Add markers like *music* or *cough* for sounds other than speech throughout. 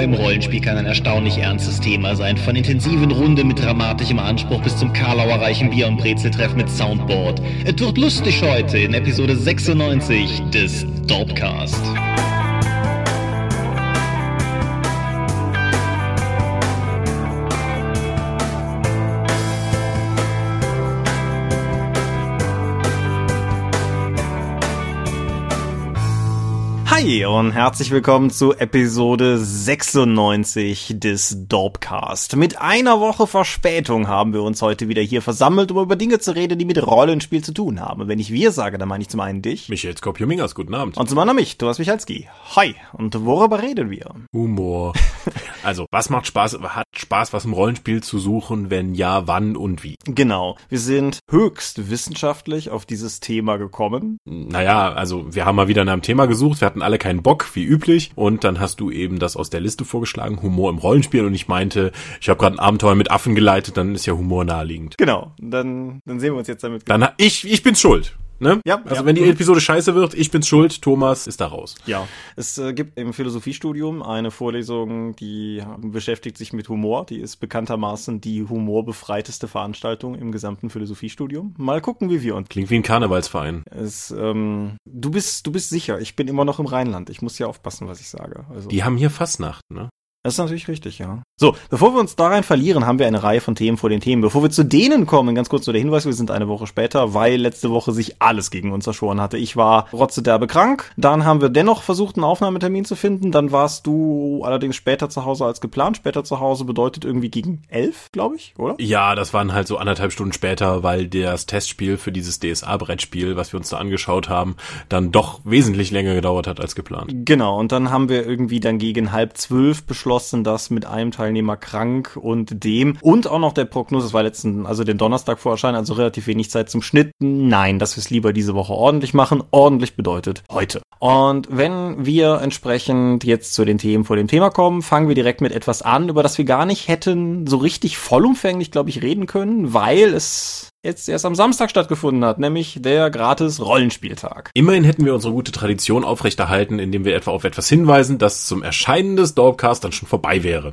Humor im Rollenspiel kann ein erstaunlich ernstes Thema sein. Von intensiven Runde mit dramatischem Anspruch bis zum Karlauer reichen Bier- und Brezeltreff mit Soundboard. Es wird lustig heute in Episode 96 des Dorpcast. Hi und herzlich willkommen zu Episode 96 des Dorpcast. Mit einer Woche Verspätung haben wir uns heute wieder hier versammelt, um über Dinge zu reden, die mit Rollenspiel zu tun haben. Und wenn ich wir sage, dann meine ich zum einen dich. Michael Skopjomingas, guten Abend. Und zum anderen mich, Thomas Michalski. Hi. Und worüber reden wir? Humor. *laughs* Also, was macht Spaß, hat Spaß, was im Rollenspiel zu suchen? Wenn ja, wann und wie? Genau. Wir sind höchst wissenschaftlich auf dieses Thema gekommen. Naja, also, wir haben mal wieder nach einem Thema gesucht. Wir hatten alle keinen Bock, wie üblich. Und dann hast du eben das aus der Liste vorgeschlagen, Humor im Rollenspiel. Und ich meinte, ich habe gerade ein Abenteuer mit Affen geleitet, dann ist ja Humor naheliegend. Genau. Dann, dann sehen wir uns jetzt damit. Dann, ich, ich bin's schuld. Ne? Ja, also ja. wenn die Episode scheiße wird, ich bin's schuld, Thomas ist da raus. Ja, es äh, gibt im Philosophiestudium eine Vorlesung, die beschäftigt sich mit Humor. Die ist bekanntermaßen die humorbefreiteste Veranstaltung im gesamten Philosophiestudium. Mal gucken, wie wir uns. Klingt wie ein Karnevalsverein. Es, ähm, du bist, du bist sicher. Ich bin immer noch im Rheinland. Ich muss ja aufpassen, was ich sage. Also. Die haben hier Fastnacht, ne? Das ist natürlich richtig, ja. So, bevor wir uns da rein verlieren, haben wir eine Reihe von Themen vor den Themen. Bevor wir zu denen kommen, ganz kurz nur der Hinweis, wir sind eine Woche später, weil letzte Woche sich alles gegen uns erschoren hatte. Ich war rotzederbe krank, dann haben wir dennoch versucht, einen Aufnahmetermin zu finden, dann warst du allerdings später zu Hause als geplant. Später zu Hause bedeutet irgendwie gegen elf, glaube ich, oder? Ja, das waren halt so anderthalb Stunden später, weil das Testspiel für dieses DSA-Brettspiel, was wir uns da angeschaut haben, dann doch wesentlich länger gedauert hat als geplant. Genau, und dann haben wir irgendwie dann gegen halb zwölf beschlossen, dass mit einem Teilnehmer krank und dem und auch noch der Prognose, das war letzten, also den Donnerstag vor Erscheinen, also relativ wenig Zeit zum Schnitt. Nein, dass wir es lieber diese Woche ordentlich machen. Ordentlich bedeutet heute. Und wenn wir entsprechend jetzt zu den Themen vor dem Thema kommen, fangen wir direkt mit etwas an, über das wir gar nicht hätten so richtig vollumfänglich, glaube ich, reden können, weil es jetzt erst am Samstag stattgefunden hat, nämlich der gratis Rollenspieltag. Immerhin hätten wir unsere gute Tradition aufrechterhalten, indem wir etwa auf etwas hinweisen, das zum Erscheinen des Dorpcast dann schon vorbei wäre.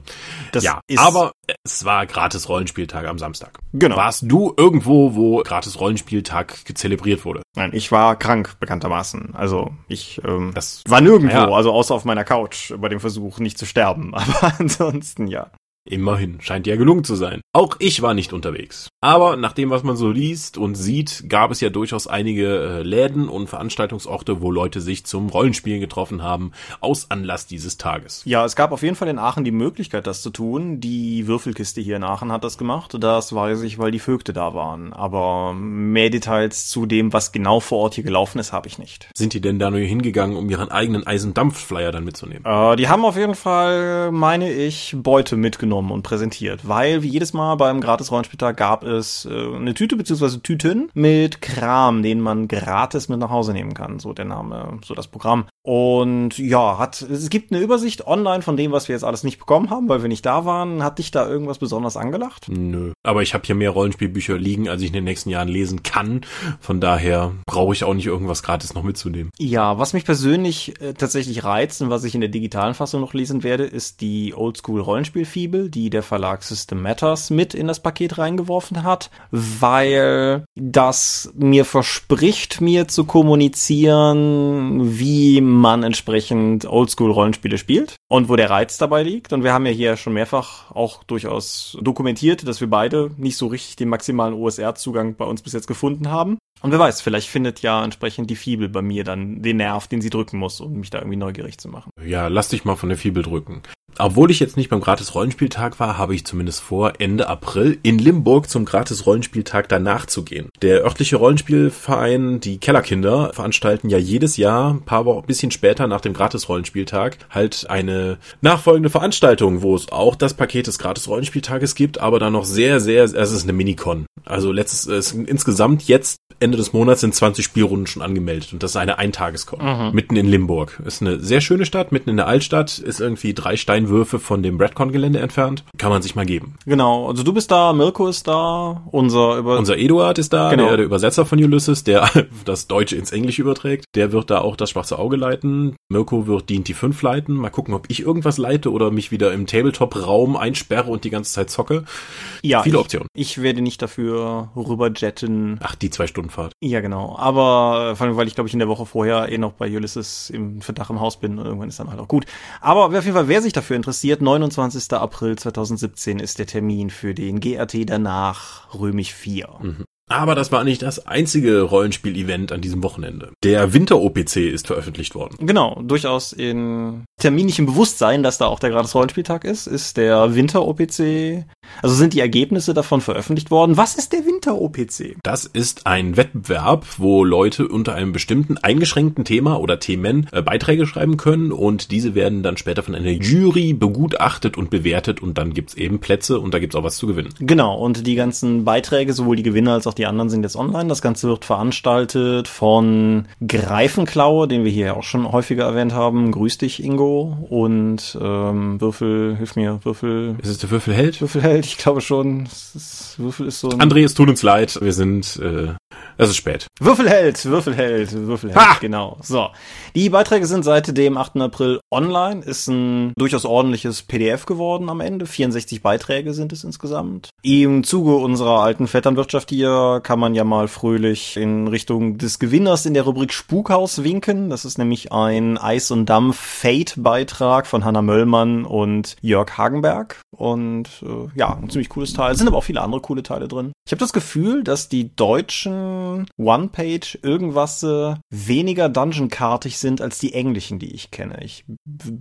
Das ja, ist- aber es war gratis Rollenspieltag am Samstag. Genau. Warst du irgendwo, wo gratis Rollenspieltag gezelebriert wurde? Nein, ich war krank, bekanntermaßen. Also ich ähm, Das- war nirgendwo, Ja. also außer auf meiner Couch bei dem Versuch, nicht zu sterben. *laughs* Aber ansonsten ja. Immerhin, scheint ja gelungen zu sein. Auch ich war nicht unterwegs. Aber nach dem, was man so liest und sieht, gab es ja durchaus einige äh, Läden und Veranstaltungsorte, wo Leute sich zum Rollenspielen getroffen haben, aus Anlass dieses Tages. Ja, es gab auf jeden Fall in Aachen die Möglichkeit, das zu tun. Die Würfelkiste hier in Aachen hat das gemacht. Das weiß ich, weil die Vögte da waren. Aber mehr Details zu dem, was genau vor Ort hier gelaufen ist, habe ich nicht. Sind die denn da nur hingegangen, um ihren eigenen Eisendampfflyer dann mitzunehmen? Äh, die haben auf jeden Fall, meine ich, Beute mitgenommen und präsentiert, weil wie jedes Mal beim Gratis-Rollenspieltag gab es äh, eine Tüte bzw. Tüten mit Kram, den man gratis mit nach Hause nehmen kann, so der Name, so das Programm. Und ja, hat es gibt eine Übersicht online von dem, was wir jetzt alles nicht bekommen haben, weil wir nicht da waren. Hat dich da irgendwas besonders angelacht? Nö. Aber ich habe hier mehr Rollenspielbücher liegen, als ich in den nächsten Jahren lesen kann. Von daher brauche ich auch nicht irgendwas gratis noch mitzunehmen. Ja, was mich persönlich äh, tatsächlich reizt und was ich in der digitalen Fassung noch lesen werde, ist die Oldschool Rollenspielfibel, die der Verlag System Matters mit in das Paket reingeworfen hat, weil das mir verspricht, mir zu kommunizieren, wie man entsprechend Oldschool Rollenspiele spielt und wo der Reiz dabei liegt. Und wir haben ja hier schon mehrfach auch durchaus dokumentiert, dass wir beide nicht so richtig den maximalen OSR-Zugang bei uns bis jetzt gefunden haben. Und wer weiß, vielleicht findet ja entsprechend die Fibel bei mir dann den Nerv, den sie drücken muss, um mich da irgendwie neugierig zu machen. Ja, lass dich mal von der Fibel drücken. Obwohl ich jetzt nicht beim Gratis-Rollenspieltag war, habe ich zumindest vor, Ende April in Limburg zum Gratis-Rollenspieltag danach zu gehen. Der örtliche Rollenspielverein, die Kellerkinder, veranstalten ja jedes Jahr, ein paar Wochen, bisschen später nach dem Gratis-Rollenspieltag, halt eine nachfolgende Veranstaltung, wo es auch das Paket des Gratis-Rollenspieltages gibt, aber dann noch sehr, sehr, es ist eine Minicon. Also letztes, es, insgesamt jetzt Ende des Monats sind 20 Spielrunden schon angemeldet und das ist eine Eintageskon. Mitten in Limburg. Ist eine sehr schöne Stadt, mitten in der Altstadt, ist irgendwie drei Steinwege Steinwürfe von dem Redcon-Gelände entfernt. Kann man sich mal geben. Genau, also du bist da, Mirko ist da, unser über Unser Eduard ist da, Genau. der, der Übersetzer von Ulysses, der *laughs* das Deutsche ins Englische überträgt. Der wird da auch das schwarze Auge leiten. Mirko wird D&T 5 leiten. Mal gucken, ob ich irgendwas leite oder mich wieder im Tabletop-Raum einsperre und die ganze Zeit zocke. ja, Viele ich, Optionen. Ich werde nicht dafür rüberjetten. Ach, die zwei Stunden Fahrt. Ja, genau. Aber äh, vor allem, weil ich glaube ich in der Woche vorher eh noch bei Ulysses im Verdach im Haus bin und irgendwann ist dann halt auch gut. Aber auf jeden Fall, wer sich dafür interessiert, 29. April 2017 ist der Termin für den GRT danach Römig 4. Aber das war nicht das einzige Rollenspiel-Event an diesem Wochenende. Der Winter-OPC ist veröffentlicht worden. Genau, durchaus in terminlichem Bewusstsein, dass da auch der gratis Rollenspieltag ist, ist der Winter-OPC, also sind die Ergebnisse davon veröffentlicht worden. Was ist der Winter-OPC? Das ist ein Wettbewerb, wo Leute unter einem bestimmten eingeschränkten Thema oder Themen äh, Beiträge schreiben können und diese werden dann später von einer Jury begutachtet und bewertet und dann gibt's eben Plätze und da gibt's auch was zu gewinnen. Genau, und die ganzen Beiträge, sowohl die Gewinner als auch die anderen sind jetzt online. Das Ganze wird veranstaltet von Greifenklaue, den wir hier auch schon häufiger erwähnt haben. Grüß dich, Ingo. Und ähm, Würfel, hilf mir, Würfel, Ist es der Würfelheld? Würfelheld, ich glaube schon. Ist, Würfel ist so ein... André, es tut uns leid, wir sind, äh, es ist spät. Würfelheld, Würfelheld, Würfelheld, Ha! genau. So. Die Beiträge sind seit dem 8. April online. Ist ein durchaus ordentliches PDF geworden am Ende. 64 Beiträge sind es insgesamt. Im Zuge unserer alten Vetternwirtschaft kann man ja mal fröhlich in Richtung des Gewinners in der Rubrik Spukhaus winken. Das ist nämlich ein Eis und Dampf Fate Beitrag von Hanna Möllmann und Jörg Hagenberg. Und äh, ja, ein ziemlich cooles Teil. Es sind aber auch viele andere coole Teile drin. Ich habe das Gefühl, dass die deutschen One-Page irgendwas äh, weniger Dungeon-kartig sind als die englischen, die ich kenne. Ich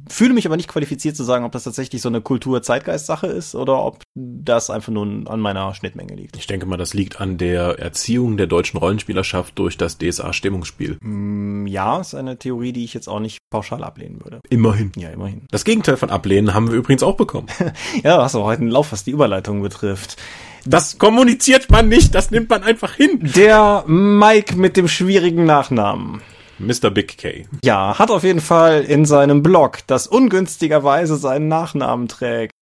fühle mich aber nicht qualifiziert zu sagen, ob das tatsächlich so eine Kultur-Zeitgeist-Sache ist oder ob das einfach nur an meiner Schnittmenge liegt. Ich denke mal, das liegt an der Erziehung der deutschen Rollenspielerschaft durch das DSA-Stimmungsspiel. Mm, Ja, ist eine Theorie, die ich jetzt auch nicht pauschal ablehnen würde. Immerhin. Ja, immerhin. Das Gegenteil von ablehnen haben wir übrigens auch bekommen. *laughs* Ja, du hast auch heute einen Lauf, was die Überleitung betrifft. Das kommuniziert man nicht, das nimmt man einfach hin. Der Mike mit dem schwierigen Nachnamen. Mr. Big K. Ja, hat auf jeden Fall in seinem Blog, das ungünstigerweise seinen Nachnamen trägt,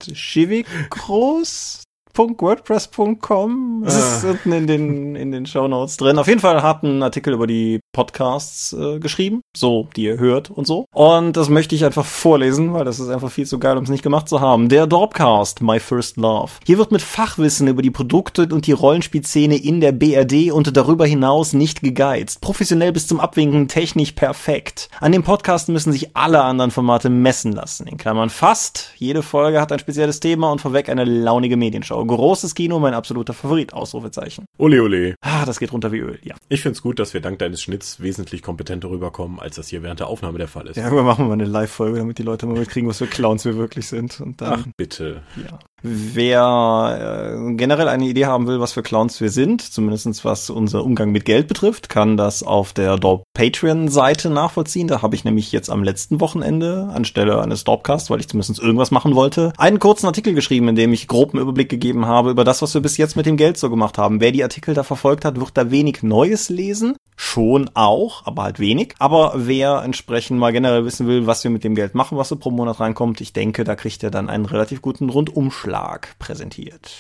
chivicross.wordpress.com. Das ist unten in den, in den Shownotes drin. Auf jeden Fall hat einen Artikel über die Podcasts äh, geschrieben, so, die ihr hört und so. Und das möchte ich einfach vorlesen, weil das ist einfach viel zu geil, um es nicht gemacht zu haben. Der Dorpcast, My First Love. Hier wird mit Fachwissen über die Produkte und die Rollenspielszene in der BRD und darüber hinaus nicht gegeizt. Professionell bis zum Abwinken, technisch perfekt. An dem Podcast müssen sich alle anderen Formate messen lassen. In Klammern fast. Jede Folge hat ein spezielles Thema und vorweg eine launige Medienshow. Großes Kino, mein absoluter Favorit. Ausrufezeichen. Ole ole. Ah, das geht runter wie Öl, ja. Ich find's gut, dass wir dank deines Schnitts wesentlich kompetenter rüberkommen, als das hier während der Aufnahme der Fall ist. Ja, irgendwann machen wir mal eine Live-Folge, damit die Leute mal mitkriegen, was für Clowns wir wirklich sind. Und dann Ach, bitte. Ja. Wer äh, generell eine Idee haben will, was für Clowns wir sind, zumindestens was unser Umgang mit Geld betrifft, kann das auf der Dorp Patreon-Seite nachvollziehen. Da habe ich nämlich jetzt am letzten Wochenende anstelle eines Dorpcasts, weil ich zumindest irgendwas machen wollte, einen kurzen Artikel geschrieben, in dem ich groben Überblick gegeben habe über das, was wir bis jetzt mit dem Geld so gemacht haben. Wer die Artikel da verfolgt hat, wird da wenig Neues lesen. Schon auch, aber halt wenig. Aber wer entsprechend mal generell wissen will, was wir mit dem Geld machen, was so pro Monat reinkommt, ich denke, da kriegt er dann einen relativ guten Rundumschlag präsentiert.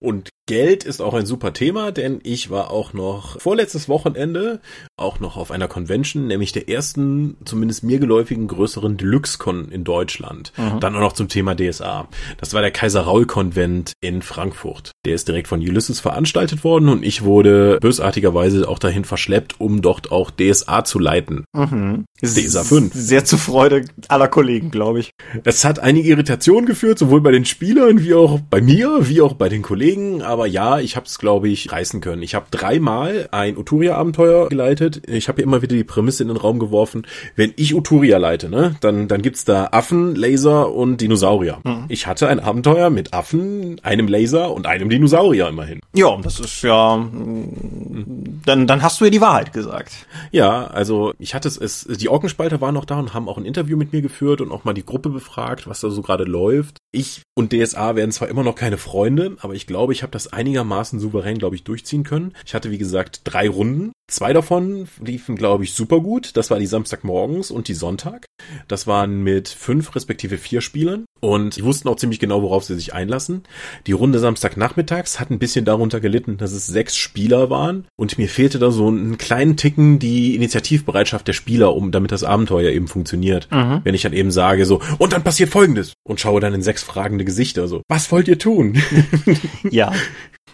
Und Geld ist auch ein super Thema, denn ich war auch noch vorletztes Wochenende auch noch auf einer Convention, nämlich der ersten, zumindest mir geläufigen größeren Deluxe-Con in Deutschland. Dann auch noch zum Thema DSA. Das war der Kaiser-Raul-Konvent in Frankfurt. Der ist direkt von Ulysses veranstaltet worden und ich wurde bösartigerweise auch dahin verschleppt, um dort auch DSA zu leiten. Mhm. DSA 5. Sehr zur Freude aller Kollegen, glaube ich. Es hat einige Irritationen geführt, sowohl bei den Spielern wie auch bei mir, wie auch bei den Kollegen. Aber ja, ich habe es, glaube ich, reißen können. Ich habe dreimal ein Uturia-Abenteuer geleitet. Ich habe immer wieder die Prämisse in den Raum geworfen. Wenn ich Uturia leite, ne, dann, dann gibt's da Affen, Laser und Dinosaurier. Ich hatte ein Abenteuer mit Affen, einem Laser und einem Dinosaurier immerhin. Ja, das ist ja, mm, dann, dann hast du ja die Wahrheit gesagt. Ja, also ich hatte es, es, die Orkenspalter waren noch da und haben auch ein Interview mit mir geführt und auch mal die Gruppe befragt, was da so gerade läuft. Ich und DSA werden zwar immer noch keine Freunde, aber ich glaube, ich habe das einigermaßen souverän, glaube ich, durchziehen können. Ich hatte, wie gesagt, drei Runden Zwei davon liefen, glaube ich, super gut. Das war die Samstagmorgens und die Sonntag. Das waren mit fünf respektive vier Spielern und die wussten auch ziemlich genau, worauf sie sich einlassen. Die Runde Samstagnachmittags hat ein bisschen darunter gelitten, dass es sechs Spieler waren und mir fehlte da so einen kleinen Ticken die Initiativbereitschaft der Spieler, um damit das Abenteuer eben funktioniert. Mhm. Wenn ich dann eben sage so, und dann passiert Folgendes und schaue dann in sechs fragende Gesichter so, was wollt ihr tun? *laughs* ja.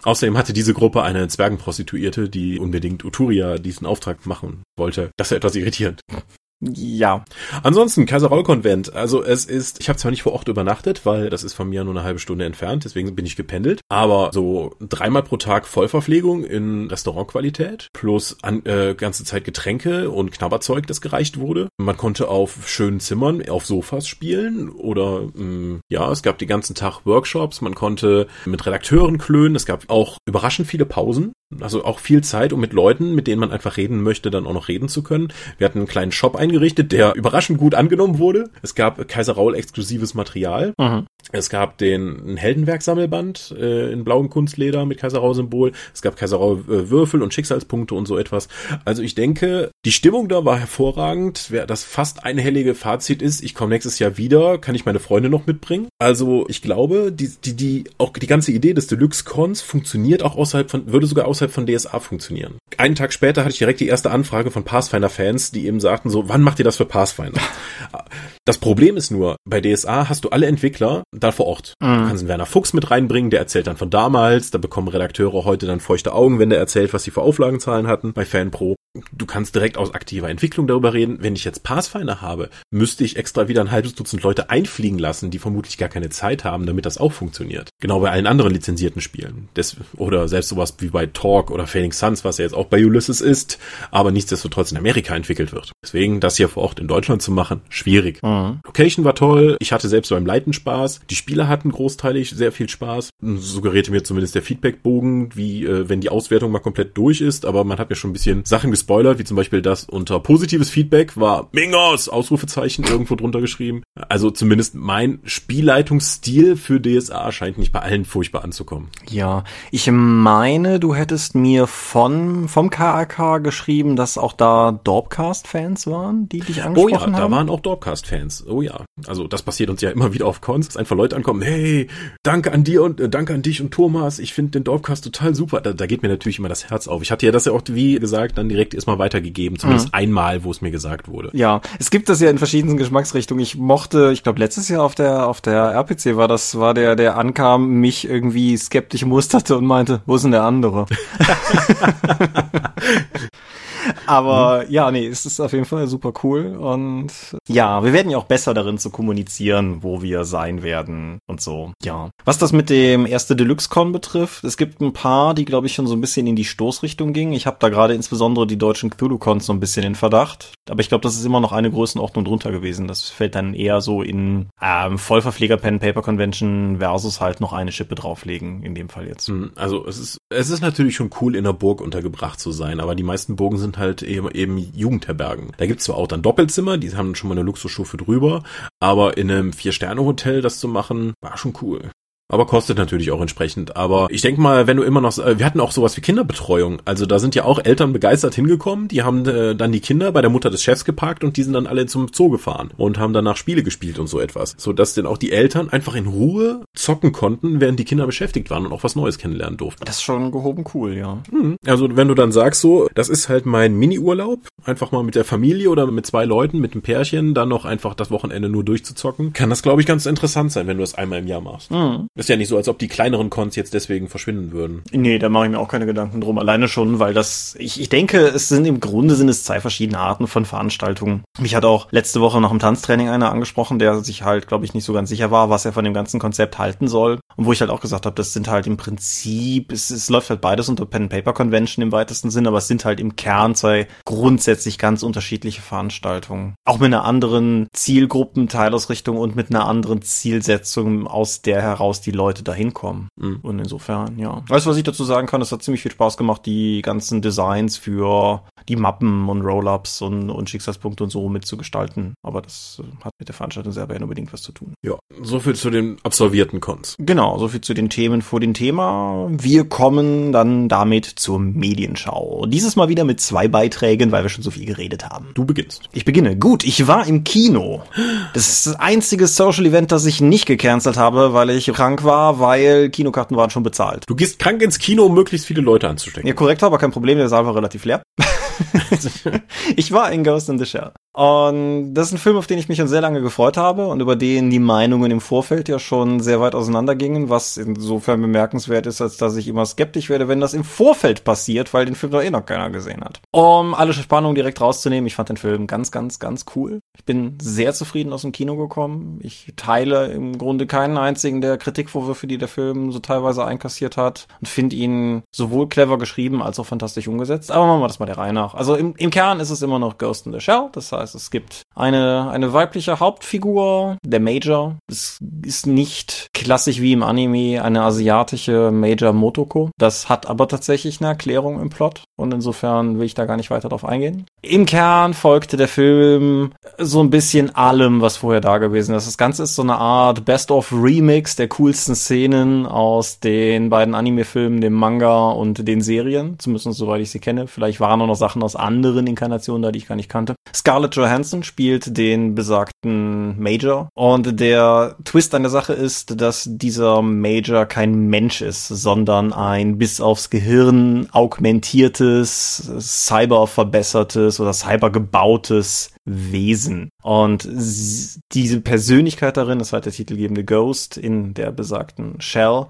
Außerdem hatte diese Gruppe eine Zwergenprostituierte, die unbedingt Uturia diesen Auftrag machen wollte. Das ist etwas irritierend. Ja. Ansonsten, Kaiser Roll Konvent. Also es ist, ich habe zwar nicht vor Ort übernachtet, weil das ist von mir nur eine halbe Stunde entfernt, deswegen bin ich gependelt. Aber so dreimal pro Tag Vollverpflegung in Restaurantqualität plus an, äh, ganze Zeit Getränke und Knabberzeug, das gereicht wurde. Man konnte auf schönen Zimmern, auf Sofas spielen oder mh, mm, ja, es gab den ganzen Tag Workshops. Man konnte mit Redakteuren klönen. Es gab auch überraschend viele Pausen. Also auch viel Zeit, um mit Leuten, mit denen man einfach reden möchte, dann auch noch reden zu können. Wir hatten einen kleinen Shop eingerichtet, der überraschend gut angenommen wurde. Es gab Kaiser Raul exklusives Material. Mhm. Es gab den Heldenwerk-Sammelband äh, in blauem Kunstleder mit Kaiser Raul-Symbol. Es gab Kaiser Raul äh, und Schicksalspunkte und so etwas. Also ich denke, die Stimmung da war hervorragend. Wer das fast einhellige Fazit ist, ich komme nächstes Jahr wieder, kann ich meine Freunde noch mitbringen. Also ich glaube, die, die, die, auch die ganze Idee des Deluxe-Cons funktioniert auch außerhalb von, würde sogar außerhalb von DSA funktionieren. Einen Tag später hatte ich direkt die erste Anfrage von Pathfinder-Fans, die eben sagten so, wann macht ihr das für Pathfinder? *laughs* Das Problem ist nur, bei DSA hast du alle Entwickler da vor Ort. Mhm. Du kannst einen Werner Fuchs mit reinbringen, der erzählt dann von damals, da bekommen Redakteure heute dann feuchte Augen, wenn der erzählt, was sie für Auflagenzahlen hatten bei FanPro. Du kannst direkt aus aktiver Entwicklung darüber reden. Wenn ich jetzt Pathfinder habe, müsste ich extra wieder ein halbes Dutzend Leute einfliegen lassen, die vermutlich gar keine Zeit haben, damit das auch funktioniert. Genau bei allen anderen lizenzierten Spielen. Des, oder selbst sowas wie bei Talk oder Fading Suns, was ja jetzt auch bei Ulysses ist, aber nichtsdestotrotz in Amerika entwickelt wird. Deswegen das hier vor Ort in Deutschland zu machen, schwierig. Mhm. Location war toll. Ich hatte selbst beim Leiten Spaß. Die Spieler hatten großteilig sehr viel Spaß. Suggerierte mir zumindest der Feedbackbogen, wie äh, wenn die Auswertung mal komplett durch ist, aber man hat mir schon ein bisschen Sachen gespoilert, wie zum Beispiel das unter positives Feedback war Mingos! Ausrufezeichen irgendwo drunter geschrieben. Also zumindest mein Spielleitungsstil für DSA scheint nicht bei allen furchtbar anzukommen. Ja, ich meine, du hättest mir von vom KAK geschrieben, dass auch da Dorpcast-Fans waren, die dich angesprochen haben. Oh ja, haben. da waren auch Dorpcast-Fans. Oh ja. Also das passiert uns ja immer wieder auf Cons, dass einfach Leute ankommen, hey, danke an dir und äh, danke an dich und Thomas, ich finde den Dorpcast total super. Da, da geht mir natürlich immer das Herz auf. Ich hatte ja das ja auch, wie gesagt, dann direkt erstmal weitergegeben, zumindest mhm. einmal, wo es mir gesagt wurde. Ja, es gibt das ja in verschiedenen Geschmacksrichtungen. Ich mochte, ich glaube letztes Jahr auf der auf der RPC war das, war der, der ankam, mich irgendwie skeptisch musterte und meinte, wo ist denn der andere? *laughs* *laughs* Aber mhm. ja, nee, es ist auf jeden Fall super cool. Und ja, wir werden ja auch besser darin zu kommunizieren, wo wir sein werden und so. Ja. Was das mit dem erste Deluxe-Con betrifft, es gibt ein paar, die, glaube ich, schon so ein bisschen in die Stoßrichtung gingen. Ich habe da gerade insbesondere die deutschen Cthulhu-Cons so ein bisschen in Verdacht. Aber ich glaube, das ist immer noch eine Größenordnung drunter gewesen. Das fällt dann eher so in ähm, Vollverpfleger Pen Paper Convention versus halt noch eine Schippe drauflegen, in dem Fall jetzt. Hm, also es ist, es ist natürlich schon cool, in der Burg untergebracht zu sein, aber die meisten Burgen sind halt eben, eben Jugendherbergen. Da gibt's zwar auch dann Doppelzimmer, die haben schon mal eine Luxusstufe drüber, aber in einem Vier-Sterne-Hotel das zu machen, war schon cool. Aber kostet natürlich auch entsprechend. Aber ich denke mal, wenn du immer noch, äh, wir hatten auch sowas wie Kinderbetreuung. Also da sind ja auch Eltern begeistert hingekommen. Die haben äh, dann die Kinder bei der Mutter des Chefs geparkt und die sind dann alle zum Zoo gefahren und haben danach Spiele gespielt und so etwas. So dass denn auch die Eltern einfach in Ruhe zocken konnten, während die Kinder beschäftigt waren und auch was Neues kennenlernen durften. Das ist schon gehoben cool, ja. Hm. Also wenn du dann sagst so, das ist halt mein Mini-Urlaub, einfach mal mit der Familie oder mit zwei Leuten, mit einem Pärchen, dann noch einfach das Wochenende nur durchzuzocken, kann das glaube ich ganz interessant sein, wenn du das einmal im Jahr machst. Mhm. Ist ja nicht so, als ob die kleineren Cons jetzt deswegen verschwinden würden. Nee, da mache ich mir auch keine Gedanken drum. Alleine schon, weil das, ich, ich denke, es sind im Grunde sind es zwei verschiedene Arten von Veranstaltungen. Mich hat auch letzte Woche noch im Tanztraining einer angesprochen, der sich halt, glaube ich, nicht so ganz sicher war, was er von dem ganzen Konzept halten soll. Und wo ich halt auch gesagt habe, das sind halt im Prinzip, es, es läuft halt beides unter Pen Paper Convention im weitesten Sinn, aber es sind halt im Kern zwei grundsätzlich ganz unterschiedliche Veranstaltungen. Auch mit einer anderen Zielgruppenteilausrichtung und mit einer anderen Zielsetzung, aus der heraus die Leute da hinkommen. Mhm. Und insofern, ja. Weißt du, was ich dazu sagen kann? Es hat ziemlich viel Spaß gemacht, die ganzen Designs für die Mappen und Roll-Ups und, und Schicksalspunkte und so mitzugestalten. Aber das äh, hat mit der Veranstaltung selber ja unbedingt was zu tun. Ja, so viel zu den absolvierten Cons. Genau, so viel zu den Themen vor dem Thema. Wir kommen dann damit zur Medienschau. Dieses Mal wieder mit zwei Beiträgen, weil wir schon so viel geredet haben. Du beginnst. Ich beginne. Gut, ich war im Kino. Das ist das einzige Social Event, das ich nicht gecancelt habe, weil ich krank war, weil Kinokarten waren schon bezahlt. Du gehst krank ins Kino, um möglichst viele Leute anzustecken. Ja, korrekt, aber kein Problem, der Saal war relativ leer. *laughs* *laughs* ich war in Ghost in the Shell. Und das ist ein Film, auf den ich mich schon sehr lange gefreut habe und über den die Meinungen im Vorfeld ja schon sehr weit auseinandergingen, was insofern bemerkenswert ist, als dass ich immer skeptisch werde, wenn das im Vorfeld passiert, weil den Film doch eh noch keiner gesehen hat. Um alle Spannung direkt rauszunehmen, ich fand den Film ganz, ganz, ganz cool. Ich bin sehr zufrieden aus dem Kino gekommen. Ich teile im Grunde keinen einzigen der Kritikvorwürfe, die der Film so teilweise einkassiert hat und finde ihn sowohl clever geschrieben als auch fantastisch umgesetzt. Aber machen wir das mal der Reihe nach. Also im, im Kern ist es immer noch Ghost in the Shell, das heißt, es gibt eine, eine weibliche Hauptfigur, der Major. Es ist nicht klassisch wie im Anime eine asiatische Major Motoko. Das hat aber tatsächlich eine Erklärung im Plot und insofern will ich da gar nicht weiter drauf eingehen. Im Kern folgte der Film so ein bisschen allem, was vorher da gewesen ist. Das Ganze ist so eine Art Best-of-Remix der coolsten Szenen aus den beiden Anime-Filmen, dem Manga und den Serien. Zumindest soweit ich sie kenne. Vielleicht waren auch noch Sachen aus anderen Inkarnationen da, die ich gar nicht kannte. Scarlett Johansson spielt den besagten Major. Und der Twist an der Sache ist, dass dieser Major kein Mensch ist, sondern ein bis aufs Gehirn augmentiertes, cyberverbessertes oder cybergebautes Wesen. Und diese Persönlichkeit darin ist halt der titelgebende Ghost in der besagten Shell.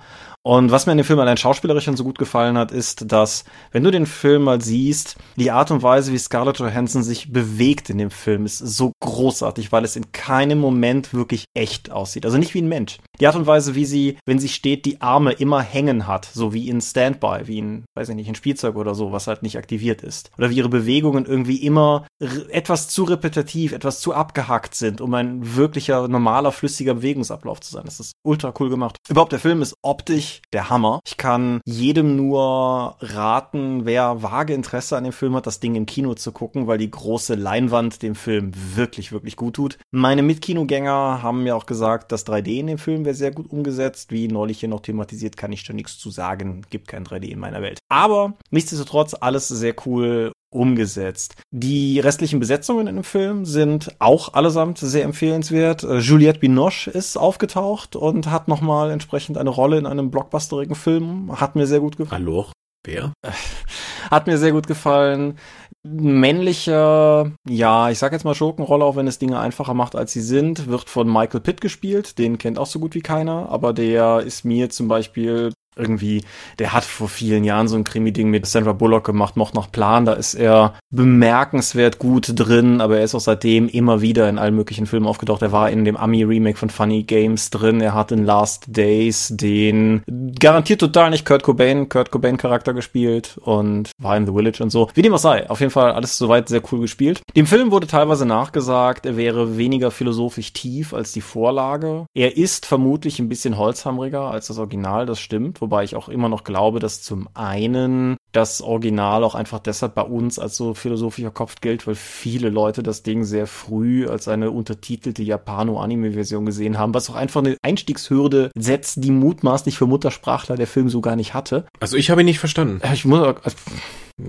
Und was mir in dem Film allein schauspielerisch so gut gefallen hat, ist, dass, wenn du den Film mal siehst, die Art und Weise, wie Scarlett Johansson sich bewegt in dem Film, ist so großartig, weil es in keinem Moment wirklich echt aussieht. Also nicht wie ein Mensch. Die Art und Weise, wie sie, wenn sie steht, die Arme immer hängen hat, so wie in Standby, wie in, weiß ich nicht, in Spielzeug oder so, was halt nicht aktiviert ist. Oder wie ihre Bewegungen irgendwie immer etwas zu repetitiv, etwas zu abgehackt sind, um ein wirklicher, normaler, flüssiger Bewegungsablauf zu sein. Das ist ultra cool gemacht. Überhaupt, der Film ist optisch der Hammer. Ich kann jedem nur raten, wer vage Interesse an dem Film hat, das Ding im Kino zu gucken, weil die große Leinwand dem Film wirklich, wirklich gut tut. Meine Mitkinogänger haben mir auch gesagt, das 3D in dem Film wäre sehr gut umgesetzt. Wie neulich hier noch thematisiert, kann ich da nichts zu sagen. Gibt kein 3D in meiner Welt. Aber nichtsdestotrotz alles sehr cool umgesetzt. Die restlichen Besetzungen in dem Film sind auch allesamt sehr empfehlenswert. Äh, Juliette Binoche ist aufgetaucht und hat nochmal entsprechend eine Rolle in einem blockbusterigen Film. Hat mir sehr gut gefallen. Hallo? Wer? *laughs* Hat mir sehr gut gefallen. Männlicher, ja, ich sag jetzt mal Schurkenrolle, auch wenn es Dinge einfacher macht, als sie sind, wird von Michael Pitt gespielt. Den kennt auch so gut wie keiner, aber der ist mir zum Beispiel irgendwie, der hat vor vielen Jahren so ein Krimi-Ding mit Sandra Bullock gemacht, Mocht nach Plan, da ist er bemerkenswert gut drin, aber er ist auch seitdem immer wieder in allen möglichen Filmen aufgetaucht. Er war in dem Ami-Remake von Funny Games drin, er hat in Last Days den garantiert total nicht Kurt Cobain, Kurt Cobain-Charakter gespielt und war in The Village und so. Wie dem auch sei, auf jeden Fall alles soweit sehr cool gespielt. Dem Film wurde teilweise nachgesagt, er wäre weniger philosophisch tief als die Vorlage. Er ist vermutlich ein bisschen holzhammeriger als das Original, das stimmt, wobei ich auch immer noch glaube, dass zum einen das Original auch einfach deshalb bei uns als so philosophischer Kopf gilt, weil viele Leute das Ding sehr früh als eine untertitelte Japano-Anime-Version gesehen haben, was auch einfach eine Einstiegshürde setzt, die mutmaßlich für Muttersprachler der Film so gar nicht hatte. Also ich habe ihn nicht verstanden. Ich muss, also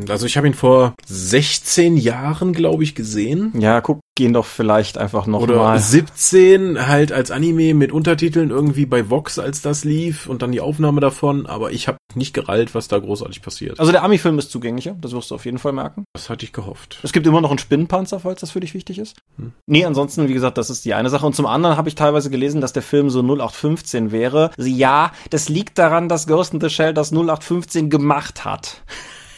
also ich habe ihn vor 16 Jahren, glaube ich, gesehen. Ja, guck, gehen doch vielleicht einfach noch Oder mal. 17 halt als Anime mit Untertiteln irgendwie bei Vox, als das lief und dann die Aufnahme davon. Aber ich habe nicht gerallt, was da großartig passiert. Also der Ami-Film ist zugänglicher, das wirst du auf jeden Fall merken. Das hatte ich gehofft. Es gibt immer noch einen Spinnenpanzer, falls das für dich wichtig ist. Hm. Nee, ansonsten, wie gesagt, das ist die eine Sache. Und zum anderen habe ich teilweise gelesen, dass der Film so 0815 wäre. Also ja, das liegt daran, dass Ghost in the Shell das 0815 gemacht hat.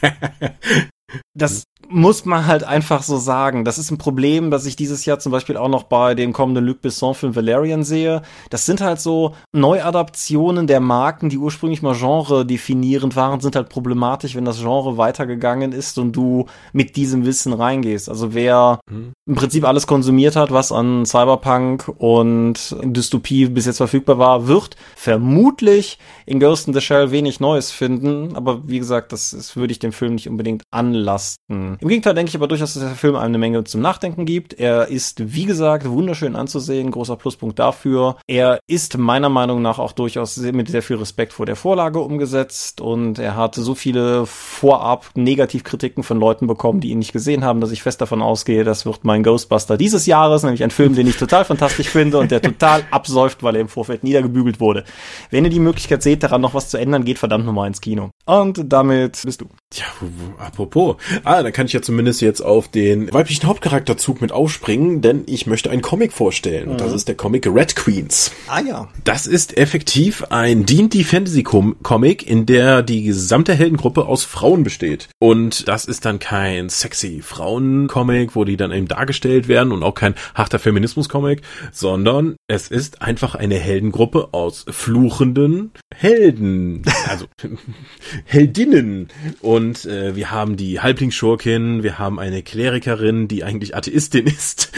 *laughs* Das muss man halt einfach so sagen. Das ist ein Problem, das ich dieses Jahr zum Beispiel auch noch bei dem kommenden Luc Besson-Film Valerian sehe. Das sind halt so Neuadaptionen der Marken, die ursprünglich mal Genre definierend waren, sind halt problematisch, wenn das Genre weitergegangen ist und du mit diesem Wissen reingehst. Also wer mhm. im Prinzip alles konsumiert hat, was an Cyberpunk und Dystopie bis jetzt verfügbar war, wird vermutlich in Ghost in the Shell wenig Neues finden. Aber wie gesagt, das, das würde ich dem Film nicht unbedingt anlasten. Im Gegenteil denke ich aber durchaus, dass der Film eine Menge zum Nachdenken gibt. Er ist, wie gesagt, wunderschön anzusehen, großer Pluspunkt dafür. Er ist meiner Meinung nach auch durchaus mit sehr viel Respekt vor der Vorlage umgesetzt und er hat so viele vorab Negativkritiken von Leuten bekommen, die ihn nicht gesehen haben, dass ich fest davon ausgehe, das wird mein Ghostbuster dieses Jahres, nämlich ein Film, den ich total fantastisch finde und der total absäuft, weil er im Vorfeld niedergebügelt wurde. Wenn ihr die Möglichkeit seht, daran noch was zu ändern, geht verdammt nochmal ins Kino. Und damit bist du. Tja, apropos. Ah, da kann ich ja zumindest jetzt auf den weiblichen Hauptcharakterzug mit aufspringen, denn ich möchte einen Comic vorstellen. Und das mhm. ist der Comic Red Queens. Ah ja. Das ist effektiv ein D&D Fantasy Comic, in der die gesamte Heldengruppe aus Frauen besteht. Und das ist dann kein sexy Frauen-Comic, wo die dann eben dargestellt werden und auch kein harter Feminismus-Comic, sondern es ist einfach eine Heldengruppe aus fluchenden Helden. *laughs* Also Heldinnen. Und äh, wir haben die Halblingsschurkin, wir haben eine Klerikerin, die eigentlich Atheistin ist,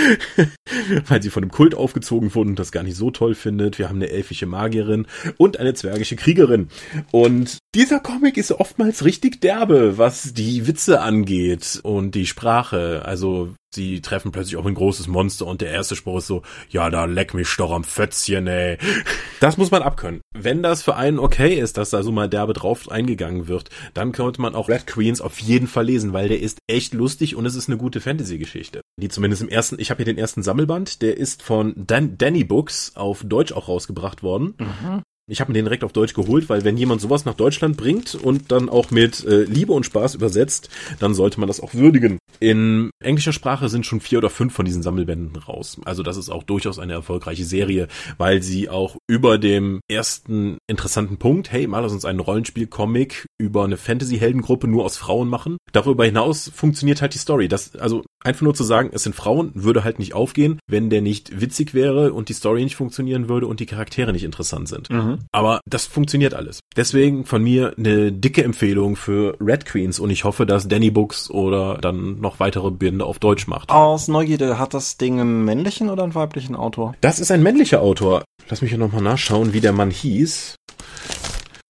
*laughs* weil sie von dem Kult aufgezogen wurde und das gar nicht so toll findet. Wir haben eine elfische Magierin und eine zwergische Kriegerin. Und dieser Comic ist oftmals richtig derbe, was die Witze angeht und die Sprache. Also sie treffen plötzlich auch ein großes Monster und der erste Spruch ist so, ja, da leck mich doch am Fötzchen, ey. *laughs* Das muss man abkönnen. Wenn das für einen okay ist, dass da so mal derbe drauf eingegangen wird, dann könnte man auch Red Queens auf jeden Fall lesen, weil der ist echt lustig und es ist eine gute Fantasy-Geschichte. Die zumindest im ersten, ich habe hier den ersten Sammelband, der ist von Dan Danny Books auf Deutsch auch rausgebracht worden. Mhm. Ich habe mir den direkt auf Deutsch geholt, weil wenn jemand sowas nach Deutschland bringt und dann auch mit äh, Liebe und Spaß übersetzt, dann sollte man das auch würdigen. In englischer Sprache sind schon vier oder fünf von diesen Sammelbänden raus. Also das ist auch durchaus eine erfolgreiche Serie, weil sie auch über dem ersten interessanten Punkt, hey, mal lass uns einen Rollenspiel-Comic über eine Fantasy-Heldengruppe nur aus Frauen machen. Darüber hinaus funktioniert halt die Story. Das, also einfach nur zu sagen, es sind Frauen, würde halt nicht aufgehen, wenn der nicht witzig wäre und die Story nicht funktionieren würde und die Charaktere nicht interessant sind. Mhm. Aber das funktioniert alles. Deswegen von mir eine dicke Empfehlung für Red Queens und ich hoffe, dass Danny Books oder dann noch weitere Bände auf Deutsch macht. Aus Neugierde, hat das Ding einen männlichen oder einen weiblichen Autor? Das ist ein männlicher Autor. Lass mich hier nochmal nachschauen, wie der Mann hieß.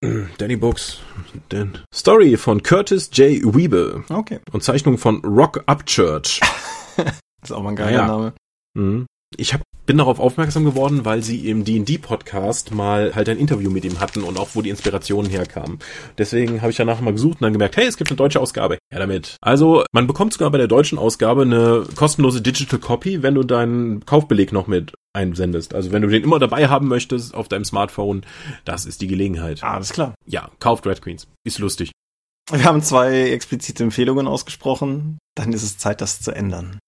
*clears throat* Danny Books. Den Story von Curtis J. Wiebe. Okay. Und Zeichnung von Rock Up Church. *laughs* ist auch mal ein geiler ja. Name. Mhm. Ich hab, bin darauf aufmerksam geworden, weil sie im D&D-Podcast mal halt ein Interview mit ihm hatten und auch wo die Inspirationen herkamen. Deswegen habe ich danach mal gesucht und dann gemerkt, hey, es gibt eine deutsche Ausgabe. Ja, damit. Also, man bekommt sogar bei der deutschen Ausgabe eine kostenlose Digital Copy, wenn du deinen Kaufbeleg noch mit einsendest. Also wenn du den immer dabei haben möchtest auf deinem Smartphone, das ist die Gelegenheit. Alles klar. Ja, kauft Red Queens. Ist lustig. Wir haben zwei explizite Empfehlungen ausgesprochen. Dann ist es Zeit, das zu ändern.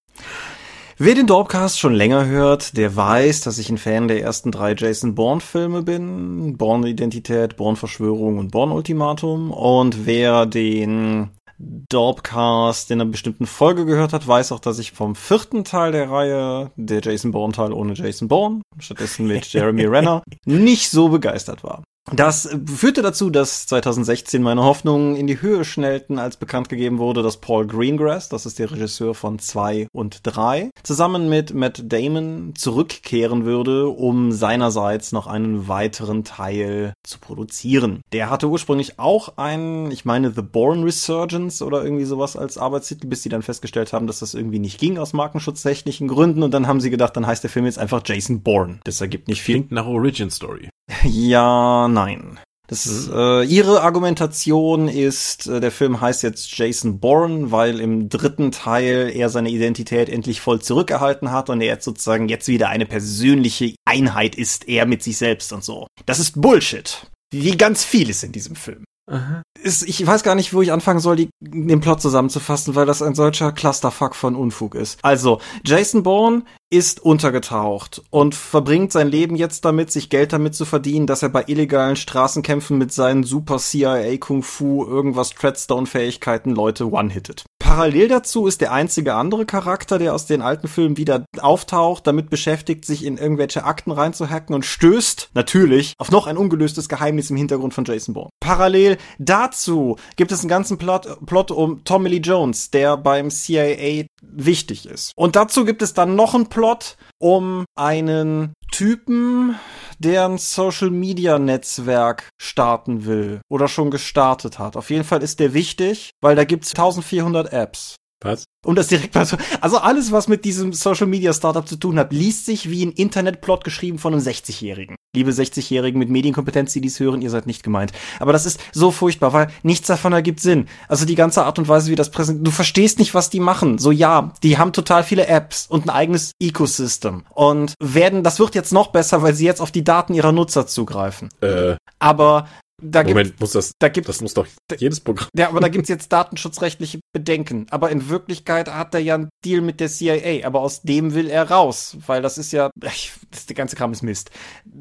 Wer den Dorpcast schon länger hört, der weiß, dass ich ein Fan der ersten drei Jason Bourne-Filme bin. Bourne-Identität, Bourne-Verschwörung und Bourne-Ultimatum. Und wer den Dorpcast in einer bestimmten Folge gehört hat, weiß auch, dass ich vom vierten Teil der Reihe, der Jason Bourne-Teil ohne Jason Bourne, stattdessen mit *laughs* Jeremy Renner, nicht so begeistert war. Das führte dazu, dass 2016 meine Hoffnungen in die Höhe schnellten, als bekannt gegeben wurde, dass Paul Greengrass, das ist der Regisseur von 2 und 3, zusammen mit Matt Damon zurückkehren würde, um seinerseits noch einen weiteren Teil zu produzieren. Der hatte ursprünglich auch einen, ich meine, The Born Resurgence oder irgendwie sowas als Arbeitstitel, bis sie dann festgestellt haben, dass das irgendwie nicht ging aus markenschutzrechtlichen Gründen und dann haben sie gedacht, dann heißt der Film jetzt einfach Jason Bourne. Das ergibt nicht viel. Klingt nach Origin Story. Ja, nein. Das ist, äh, ihre Argumentation ist, äh, der Film heißt jetzt Jason Bourne, weil im dritten Teil er seine Identität endlich voll zurückerhalten hat und er jetzt sozusagen jetzt wieder eine persönliche Einheit ist, er mit sich selbst und so. Das ist Bullshit. Wie ganz vieles in diesem Film. Ist, ich weiß gar nicht, wo ich anfangen soll, die, den Plot zusammenzufassen, weil das ein solcher Clusterfuck von Unfug ist. Also, Jason Bourne ist untergetaucht und verbringt sein Leben jetzt damit, sich Geld damit zu verdienen, dass er bei illegalen Straßenkämpfen mit seinen super CIA Kung Fu irgendwas Treadstone Fähigkeiten Leute one-hittet Parallel dazu ist der einzige andere Charakter, der aus den alten Filmen wieder auftaucht, damit beschäftigt, sich in irgendwelche Akten reinzuhacken und stößt natürlich auf noch ein ungelöstes Geheimnis im Hintergrund von Jason Bourne. Parallel dazu gibt es einen ganzen Plot, Plot um Tommy Lee Jones, der beim CIA wichtig ist. Und dazu gibt es dann noch einen Plot um einen Typen, der ein Social Media Netzwerk starten will oder schon gestartet hat. Auf jeden Fall ist der wichtig, weil da gibt's 1400 Apps. Was? Um das direkt mal zu, also alles, was mit diesem Social Media Startup zu tun hat, liest sich wie ein Internetplot geschrieben von einem 60-Jährigen. Liebe 60-Jährigen mit Medienkompetenz, die dies hören, ihr seid nicht gemeint. Aber das ist so furchtbar, weil nichts davon ergibt Sinn. Also die ganze Art und Weise, wie das präsentiert, du verstehst nicht, was die machen. So ja, die haben total viele Apps und ein eigenes Ecosystem und werden, das wird jetzt noch besser, weil sie jetzt auf die Daten ihrer Nutzer zugreifen. Äh, Aber da Moment, gibt, muss das, da gibt's das muss doch jedes Programm. ja, aber da gibt's jetzt datenschutzrechtliche Bedenken. Aber in Wirklichkeit hat er ja einen Deal mit der CIA, aber aus dem will er raus, weil das ist ja, ich, das, der ganze Kram ist Mist.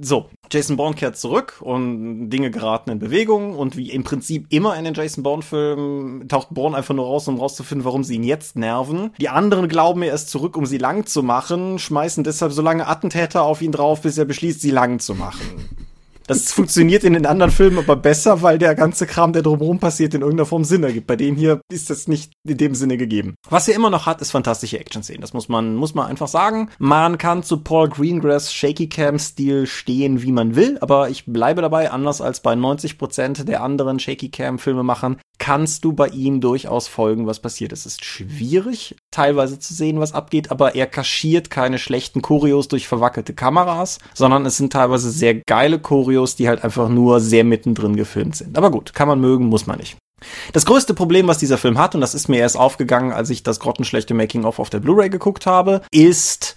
So, Jason Bourne kehrt zurück und Dinge geraten in Bewegung und wie im Prinzip immer in den Jason Bourne-Filmen taucht Bourne einfach nur raus, um rauszufinden, warum sie ihn jetzt nerven. Die anderen glauben, er ist zurück, um sie lang zu machen, schmeißen deshalb so lange Attentäter auf ihn drauf, bis er beschließt, sie lang zu machen. Das funktioniert in den anderen Filmen aber besser, weil der ganze Kram, der drumherum passiert, in irgendeiner Form Sinn ergibt. Bei denen hier ist das nicht in dem Sinne gegeben. Was er immer noch hat, ist fantastische Action-Szenen. Das muss man, muss man einfach sagen. Man kann zu Paul Greengrass Shaky Cam-Stil stehen, wie man will, aber ich bleibe dabei, anders als bei 90 Prozent der anderen Shaky Cam-Filmemachern, kannst du bei ihm durchaus folgen, was passiert. Es ist schwierig, teilweise zu sehen, was abgeht, aber er kaschiert keine schlechten Choreos durch verwackelte Kameras, sondern es sind teilweise sehr geile Choreos, die halt einfach nur sehr mittendrin gefilmt sind. Aber gut, kann man mögen, muss man nicht. Das größte Problem, was dieser Film hat, und das ist mir erst aufgegangen, als ich das grottenschlechte Making-of auf der Blu-ray geguckt habe, ist,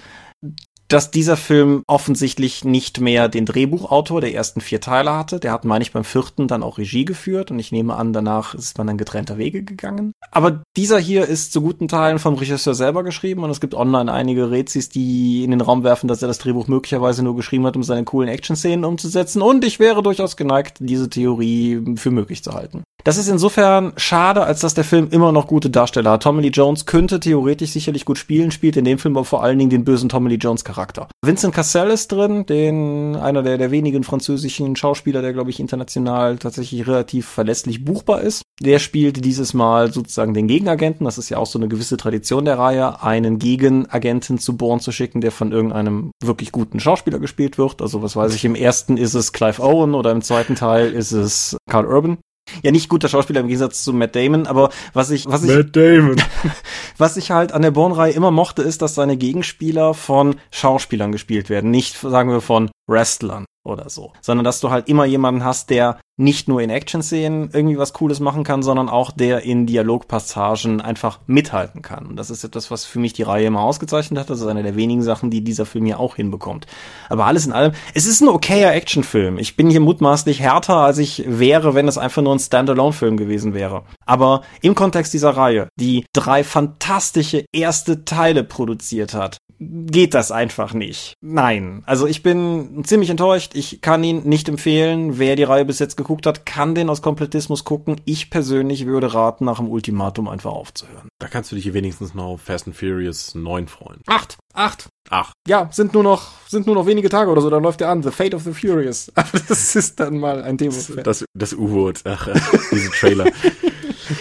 dass dieser Film offensichtlich nicht mehr den Drehbuchautor der ersten vier Teile hatte. Der hat, meine ich, beim vierten dann auch Regie geführt und ich nehme an, danach ist man dann getrennter Wege gegangen. Aber dieser hier ist zu guten Teilen vom Regisseur selber geschrieben und es gibt online einige Rezis, die in den Raum werfen, dass er das Drehbuch möglicherweise nur geschrieben hat, um seine coolen Action-Szenen umzusetzen und ich wäre durchaus geneigt, diese Theorie für möglich zu halten. Das ist insofern schade, als dass der Film immer noch gute Darsteller hat. Tommy Lee Jones könnte theoretisch sicherlich gut spielen, spielt in dem Film aber vor allen Dingen den bösen Tommy Lee Jones Charakter. Vincent Cassel ist drin, den einer der, der wenigen französischen Schauspieler, der glaube ich international tatsächlich relativ verlässlich buchbar ist. Der spielt dieses Mal sozusagen den Gegenagenten. Das ist ja auch so eine gewisse Tradition der Reihe, einen Gegenagenten zu Bourne zu schicken, der von irgendeinem wirklich guten Schauspieler gespielt wird. Also was weiß ich, im ersten ist es Clive Owen oder im zweiten Teil ist es Carl Urban. Ja, nicht guter Schauspieler im Gegensatz zu Matt Damon, aber was ich, was ich, Matt Damon. *laughs* was ich halt an der Bourne-Reihe immer mochte, ist, dass seine Gegenspieler von Schauspielern gespielt werden, nicht, sagen wir, von Wrestlern oder so, sondern dass du halt immer jemanden hast, der nicht nur in Action-Szenen irgendwie was Cooles machen kann, sondern auch der in Dialogpassagen einfach mithalten kann. Und das ist etwas, was für mich die Reihe immer ausgezeichnet hat. Das ist eine der wenigen Sachen, die dieser Film ja auch hinbekommt. Aber alles in allem, es ist ein okayer Actionfilm. Ich bin hier mutmaßlich härter, als ich wäre, wenn es einfach nur ein Standalone-Film gewesen wäre. Aber im Kontext dieser Reihe, die drei fantastische erste Teile produziert hat, geht das einfach nicht. Nein. Also ich bin ziemlich enttäuscht. Ich kann ihn nicht empfehlen. Wer die Reihe bis jetzt geguckt hat, kann den aus Komplettismus gucken. Ich persönlich würde raten, nach dem Ultimatum einfach aufzuhören. Da kannst du dich wenigstens noch auf Fast and Furious 9 freuen. Acht. Acht. Ach, Ja, sind nur noch, sind nur noch wenige Tage oder so, dann läuft der an. The Fate of the Furious. *laughs* Aber das ist dann mal ein Thema. für- das, das U-Boot, ach, äh, diese Trailer. *laughs*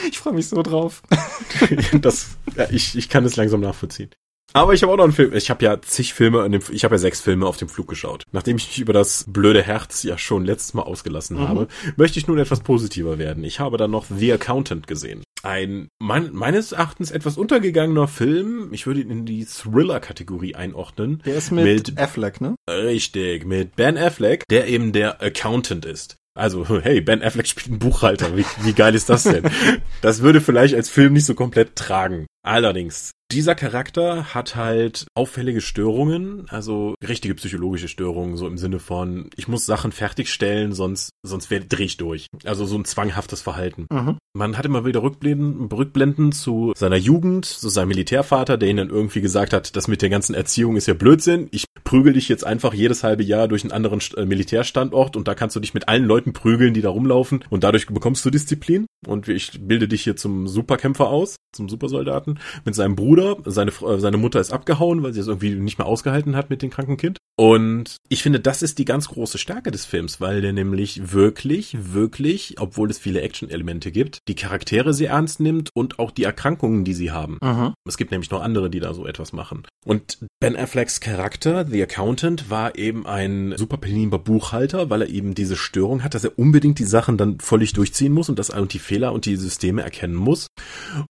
Ich freue mich so drauf. *laughs* das, ja, ich, ich kann es langsam nachvollziehen. Aber ich habe auch noch einen Film. Ich habe ja zig Filme, in dem, ich habe ja sechs Filme auf dem Flug geschaut. Nachdem ich mich über das blöde Herz ja schon letztes Mal ausgelassen habe, möchte ich nun etwas positiver werden. Ich habe dann noch The Accountant gesehen. Ein mein, meines Erachtens etwas untergegangener Film. Ich würde ihn in die Thriller-Kategorie einordnen. Der ist mit, Mit- Affleck, ne? Richtig, mit Ben Affleck, der eben der Accountant ist. Also, hey, Ben Affleck spielt einen Buchhalter. Wie, wie geil ist das denn? Das würde vielleicht als Film nicht so komplett tragen. Allerdings, dieser Charakter hat halt auffällige Störungen, also richtige psychologische Störungen, so im Sinne von, ich muss Sachen fertigstellen, sonst, sonst wär- dreh ich durch. Also so ein zwanghaftes Verhalten. Mhm. Man hat immer wieder Rückblenden, Rückblenden zu seiner Jugend, zu seinem Militärvater, der ihn dann irgendwie gesagt hat, das mit der ganzen Erziehung ist ja Blödsinn. Ich prügel dich jetzt einfach jedes halbe Jahr durch einen anderen äh, Militärstandort und da kannst du dich mit allen Leuten prügeln, die da rumlaufen und dadurch bekommst du Disziplin und ich bilde dich hier zum Superkämpfer aus, zum Supersoldaten mit seinem Bruder. Seine, äh, seine Mutter ist abgehauen, weil sie es irgendwie nicht mehr ausgehalten hat mit dem kranken Kind. Und ich finde, das ist die ganz große Stärke des Films, weil der nämlich wirklich, wirklich, obwohl es viele Action-Elemente gibt, die Charaktere sehr ernst nimmt und auch die Erkrankungen, die sie haben. Mhm. Es gibt nämlich noch andere, die da so etwas machen. Und Ben Afflecks Charakter, The Accountant, war eben ein super penibler Buchhalter, weil er eben diese Störung hat, dass er unbedingt die Sachen dann völlig durchziehen muss und das und die Fehler und die Systeme erkennen muss.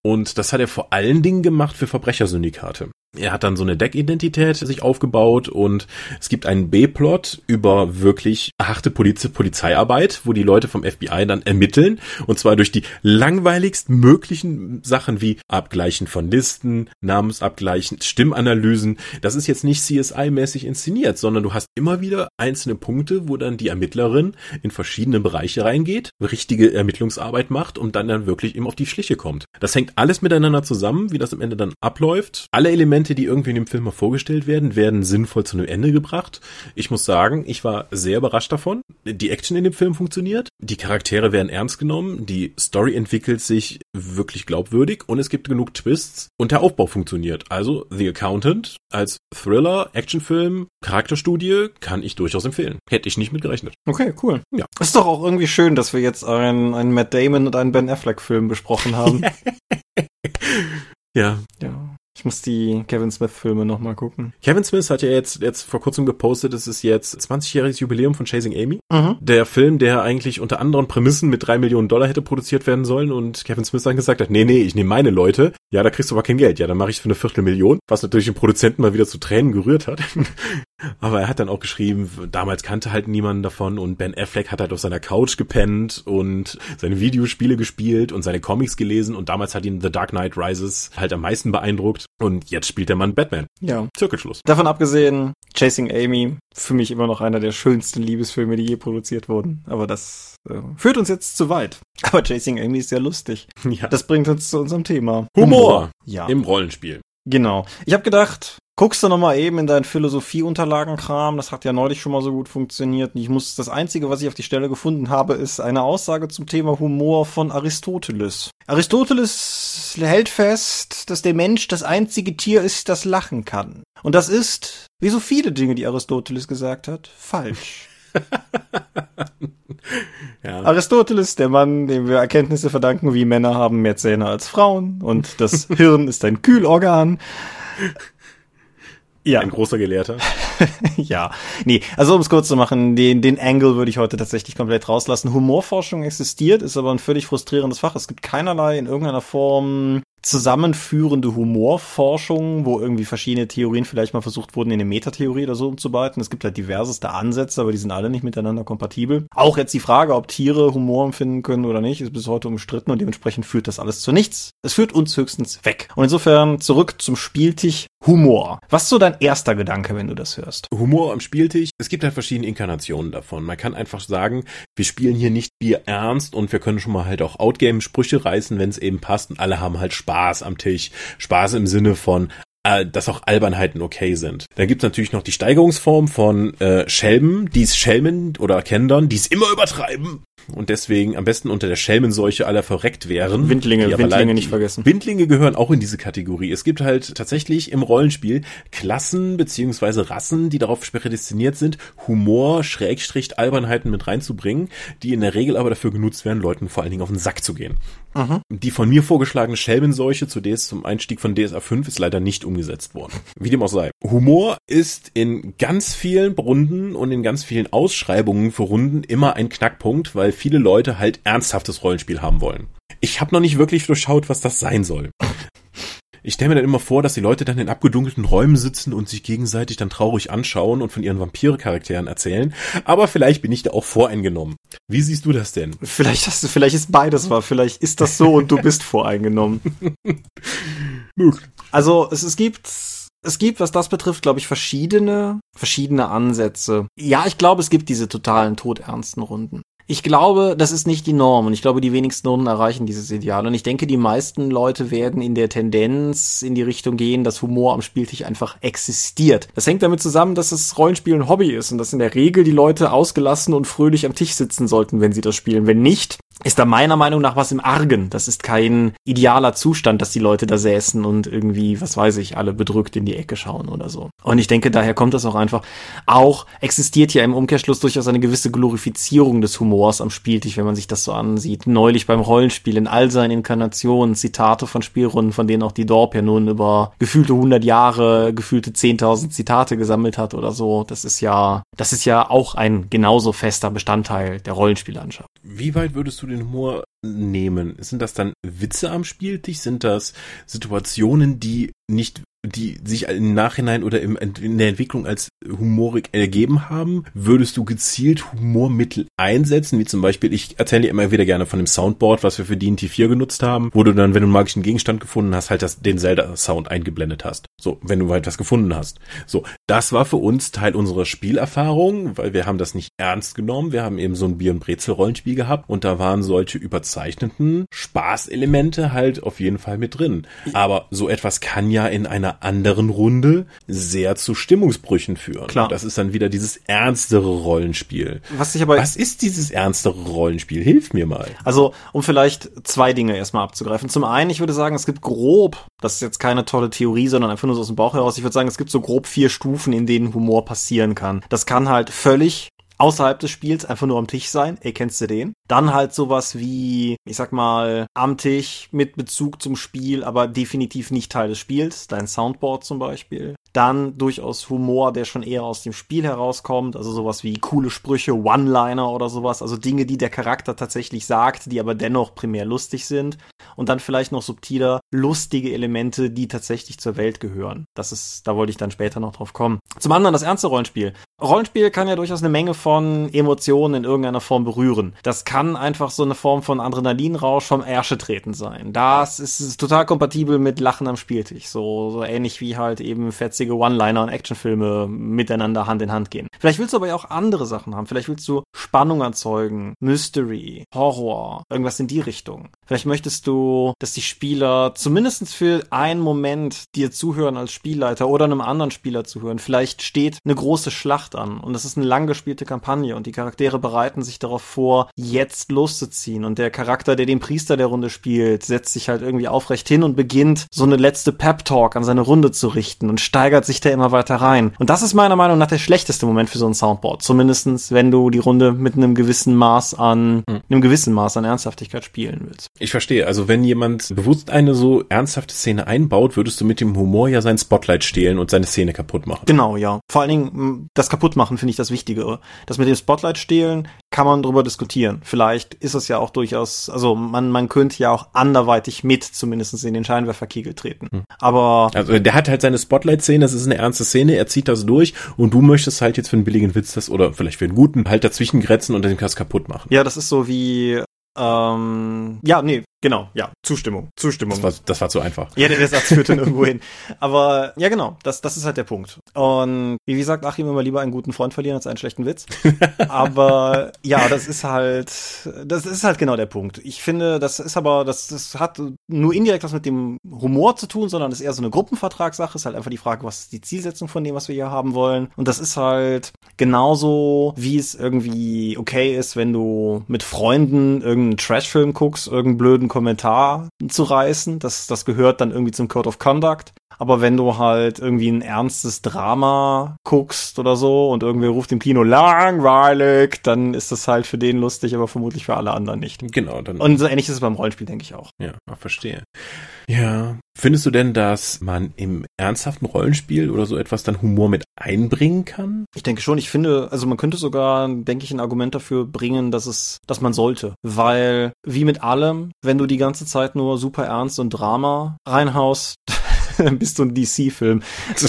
Und das hat er vor allen Dingen gemacht für Verbrechersyndikate. Er hat dann so eine Deckidentität sich aufgebaut und es gibt einen B-Plot über wirklich harte Poliz Polizeiarbeit, wo die Leute vom FBI dann ermitteln und zwar durch die langweiligst möglichen Sachen wie Abgleichen von Listen, Namensabgleichen, Stimmanalysen. Das ist jetzt nicht CSI-mäßig inszeniert, sondern du hast immer wieder einzelne Punkte, wo dann die Ermittlerin in verschiedene Bereiche reingeht, richtige Ermittlungsarbeit macht und dann dann wirklich eben auf die Schliche kommt. Das hängt alles miteinander zusammen, wie das am Ende dann abläuft. Alle Elemente Elemente, die irgendwie in dem Film mal vorgestellt werden, werden sinnvoll zu einem Ende gebracht. Ich muss sagen, ich war sehr überrascht davon. Die Action in dem Film funktioniert, die Charaktere werden ernst genommen, die Story entwickelt sich wirklich glaubwürdig und es gibt genug Twists und der Aufbau funktioniert. Also The Accountant als Thriller, Actionfilm, Charakterstudie kann ich durchaus empfehlen. Hätte ich nicht mit gerechnet. Okay, cool. Ja. Ist doch auch irgendwie schön, dass wir jetzt einen, einen Matt Damon und einen Ben Affleck Film besprochen haben. *laughs* ja. Ja. Ich muss die Kevin Smith-Filme nochmal gucken. Kevin Smith hat ja jetzt, jetzt vor kurzem gepostet, es ist jetzt 20-jähriges Jubiläum von Chasing Amy. Mhm. Der Film, der eigentlich unter anderen Prämissen mit drei Millionen Dollar hätte produziert werden sollen und Kevin Smith dann gesagt hat, nee, nee, ich nehme meine Leute. Ja, da kriegst du aber kein Geld. Ja, dann mache ich es für eine Viertelmillion, was natürlich den Produzenten mal wieder zu Tränen gerührt hat. *laughs* aber er hat dann auch geschrieben, damals kannte halt niemanden davon und Ben Affleck hat halt auf seiner Couch gepennt und seine Videospiele gespielt und seine Comics gelesen und damals hat ihn The Dark Knight Rises halt am meisten beeindruckt und jetzt spielt der Mann Batman. Ja. Zirkelschluss. Davon abgesehen, Chasing Amy, für mich immer noch einer der schönsten Liebesfilme, die je produziert wurden. Aber das äh, führt uns jetzt zu weit. *laughs* Aber Chasing Amy ist sehr lustig. Ja. Das bringt uns zu unserem Thema. Humor. Humor. Ja. Im Rollenspiel. Genau. Ich habe gedacht, guckst du nochmal eben in deinen Philosophieunterlagenkram. Das hat ja neulich schon mal so gut funktioniert. Ich muss, das einzige, was ich auf die Stelle gefunden habe, ist eine Aussage zum Thema Humor von Aristoteles. Aristoteles hält fest, dass der Mensch das einzige Tier ist, das lachen kann. Und das ist, wie so viele Dinge, die Aristoteles gesagt hat, falsch. *laughs* ja. Aristoteles, der Mann, dem wir Erkenntnisse verdanken, wie Männer haben mehr Zähne als Frauen und das *laughs* Hirn ist ein Kühlorgan. Ja. Ein großer Gelehrter. *laughs* ja. Nee, also um es kurz zu machen, den, den Angle würde ich heute tatsächlich komplett rauslassen. Humorforschung existiert, ist aber ein völlig frustrierendes Fach. Es gibt keinerlei in irgendeiner Form zusammenführende Humorforschung, wo irgendwie verschiedene Theorien vielleicht mal versucht wurden, in eine Metatheorie oder so umzubeiten. Es gibt halt diverseste Ansätze, aber die sind alle nicht miteinander kompatibel. Auch jetzt die Frage, ob Tiere Humor empfinden können oder nicht, ist bis heute umstritten und dementsprechend führt das alles zu nichts. Es führt uns höchstens weg. Und insofern zurück zum Spieltisch Humor. Was ist so dein erster Gedanke, wenn du das hörst? Humor am Spieltisch. Es gibt halt verschiedene Inkarnationen davon. Man kann einfach sagen, wir spielen hier nicht Bier ernst und wir können schon mal halt auch Outgame-Sprüche reißen, wenn es eben passt und alle haben halt Spaß am Tisch. Spaß im Sinne von, äh, dass auch Albernheiten okay sind. Dann gibt's natürlich noch die Steigerungsform von äh, Schelmen, die es Schelmen oder Kendern, die es immer übertreiben und deswegen am besten unter der Schelmenseuche aller verreckt wären. Windlinge, Windlinge nicht vergessen. Windlinge gehören auch in diese Kategorie. Es gibt halt tatsächlich im Rollenspiel Klassen beziehungsweise Rassen, die darauf prädestiniert sind, Humor, Schrägstrich, Albernheiten mit reinzubringen, die in der Regel aber dafür genutzt werden, Leuten vor allen Dingen auf den Sack zu gehen. Mhm. Die von mir vorgeschlagene Schelmenseuche zu DS zum Einstieg von DSA 5 ist leider nicht umgesetzt worden. Wie dem auch sei. Humor ist in ganz vielen Runden und in ganz vielen Ausschreibungen für Runden immer ein Knackpunkt, weil viele Leute halt ernsthaftes Rollenspiel haben wollen. Ich habe noch nicht wirklich durchschaut, was das sein soll. Ich stelle mir dann immer vor, dass die Leute dann in abgedunkelten Räumen sitzen und sich gegenseitig dann traurig anschauen und von ihren Vampire-Charakteren erzählen. Aber vielleicht bin ich da auch voreingenommen. Wie siehst du das denn? Vielleicht hast du, vielleicht ist beides wahr. Vielleicht ist das so und du bist *laughs* voreingenommen. also es, es gibt es gibt, was das betrifft, glaube ich, verschiedene, verschiedene Ansätze. Ja, ich glaube, es gibt diese totalen todernsten Runden. Ich glaube, das ist nicht die Norm und ich glaube, die wenigsten Noten erreichen dieses Ideal. Und ich denke, die meisten Leute werden in der Tendenz in die Richtung gehen, dass Humor am Spieltisch einfach existiert. Das hängt damit zusammen, dass das Rollenspiel ein Hobby ist und dass in der Regel die Leute ausgelassen und fröhlich am Tisch sitzen sollten, wenn sie das spielen. Wenn nicht, ist da meiner Meinung nach was im Argen. Das ist kein idealer Zustand, dass die Leute da säßen und irgendwie, was weiß ich, alle bedrückt in die Ecke schauen oder so. Und ich denke, daher kommt das auch einfach. Auch existiert ja im Umkehrschluss durchaus eine gewisse Glorifizierung des Humors am Spieltisch, wenn man sich das so ansieht. Neulich beim Rollenspiel in all seinen Inkarnationen, Zitate von Spielrunden, von denen auch die Dorp ja nun über gefühlte 100 Jahre, gefühlte 10.000 Zitate gesammelt hat oder so. Das ist ja, das ist ja auch ein genauso fester Bestandteil der Rollenspiellandschaft. Wie weit würdest du den Humor nehmen? Sind das dann Witze am Spieltisch? Sind das Situationen, die nicht die sich im Nachhinein oder im, in der Entwicklung als humorig ergeben haben, würdest du gezielt Humormittel einsetzen, wie zum Beispiel, ich erzähle dir immer wieder gerne von dem Soundboard, was wir für D&T 4 genutzt haben, wo du dann, wenn du einen magischen Gegenstand gefunden hast, halt das, den Zelda-Sound eingeblendet hast. So, wenn du halt was gefunden hast. So, das war für uns Teil unserer Spielerfahrung, weil wir haben das nicht ernst genommen. Wir haben eben so ein Bier- und Brezel-Rollenspiel gehabt und da waren solche überzeichneten Spaßelemente halt auf jeden Fall mit drin. Aber so etwas kann ja in einer anderen Runde sehr zu Stimmungsbrüchen führen. Klar. Das ist dann wieder dieses ernstere Rollenspiel. Was ich aber Was ist dieses ernstere Rollenspiel? Hilf mir mal. Also, um vielleicht zwei Dinge erstmal abzugreifen. Zum einen, ich würde sagen, es gibt grob, das ist jetzt keine tolle Theorie, sondern einfach nur so aus dem Bauch heraus, ich würde sagen, es gibt so grob vier Stufen, in denen Humor passieren kann. Das kann halt völlig außerhalb des Spiels einfach nur am Tisch sein. Ey, kennst du den? Dann halt sowas wie, ich sag mal, am Tisch mit Bezug zum Spiel, aber definitiv nicht Teil des Spiels. Dein Soundboard zum Beispiel. Dann durchaus Humor, der schon eher aus dem Spiel herauskommt. Also sowas wie coole Sprüche, One-Liner oder sowas. Also Dinge, die der Charakter tatsächlich sagt, die aber dennoch primär lustig sind. Und dann vielleicht noch subtiler, lustige Elemente, die tatsächlich zur Welt gehören. Das ist, da wollte ich dann später noch drauf kommen. Zum anderen das ernste Rollenspiel. Rollenspiel kann ja durchaus eine Menge von Emotionen in irgendeiner Form berühren. Das kann einfach so eine Form von Adrenalinrausch vom Ärsche treten sein. Das ist, ist total kompatibel mit Lachen am Spieltisch. So, so ähnlich wie halt eben fetzige One-Liner und Actionfilme miteinander Hand in Hand gehen. Vielleicht willst du aber ja auch andere Sachen haben. Vielleicht willst du Spannung erzeugen, Mystery, Horror, irgendwas in die Richtung. Vielleicht möchtest du, dass die Spieler zumindest für einen Moment dir zuhören als Spielleiter oder einem anderen Spieler zuhören. Vielleicht steht eine große Schlacht an und es ist eine lang gespielte Kampagne und die Charaktere bereiten sich darauf vor, jetzt loszuziehen und der Charakter, der den Priester der Runde spielt, setzt sich halt irgendwie aufrecht hin und beginnt so eine letzte Pep-Talk an seine Runde zu richten und steigert sich da immer weiter rein. Und das ist meiner Meinung nach der schlechteste Moment für so ein Soundboard. Zumindestens, wenn du die Runde mit einem gewissen Maß an, Hm. einem gewissen Maß an Ernsthaftigkeit spielen willst. Ich verstehe. Also wenn jemand bewusst eine so ernsthafte Szene einbaut, würdest du mit dem Humor ja sein Spotlight stehlen und seine Szene kaputt machen. Genau, ja. Vor allen Dingen, das Kaputtmachen finde ich das Wichtigere. Das mit dem Spotlight stehlen, kann man drüber diskutieren. Vielleicht ist es ja auch durchaus, also man, man könnte ja auch anderweitig mit zumindest in den Scheinwerferkegel treten. Aber Also der hat halt seine Spotlight-Szene, das ist eine ernste Szene, er zieht das durch und du möchtest halt jetzt für einen billigen Witz das oder vielleicht für einen guten halt dazwischen grätzen und dann das kaputt machen. ja, das ist so wie, ähm, ja, nee, genau, ja, Zustimmung, Zustimmung. Das war, das war zu einfach. Ja, der Satz führt dann *laughs* irgendwo hin. Aber ja, genau, das, das ist halt der Punkt. Und wie gesagt, Achim immer lieber einen guten Freund verlieren als einen schlechten Witz. *laughs* aber ja, das ist halt, das ist halt genau der Punkt. Ich finde, das ist aber, das, das hat nur indirekt was mit dem Humor zu tun, sondern ist eher so eine Gruppenvertragssache. Ist halt einfach die Frage, was ist die Zielsetzung von dem, was wir hier haben wollen. Und das ist halt genauso, wie es irgendwie okay ist, wenn du mit Freunden irgendeinen Trashfilm guckst, irgendeinen blöden Kommentar zu reißen. Das, das gehört dann irgendwie zum Code of Conduct. Aber wenn du halt irgendwie ein ernstes Drama guckst oder so und irgendwer ruft im Kino langweilig, dann ist das halt für den lustig, aber vermutlich für alle anderen nicht. Genau, dann. Und so ähnlich ist es beim Rollenspiel, denke ich auch. ja, verstehe. Ja. Findest du denn, dass man im ernsthaften Rollenspiel oder so etwas dann Humor mit einbringen kann? Ich denke schon, ich finde, also man könnte sogar, denke ich, ein Argument dafür bringen, dass es, dass man sollte. Weil, wie mit allem, wenn du die ganze Zeit nur super ernst und Drama reinhaust, dann *laughs* bist du ein DC-Film.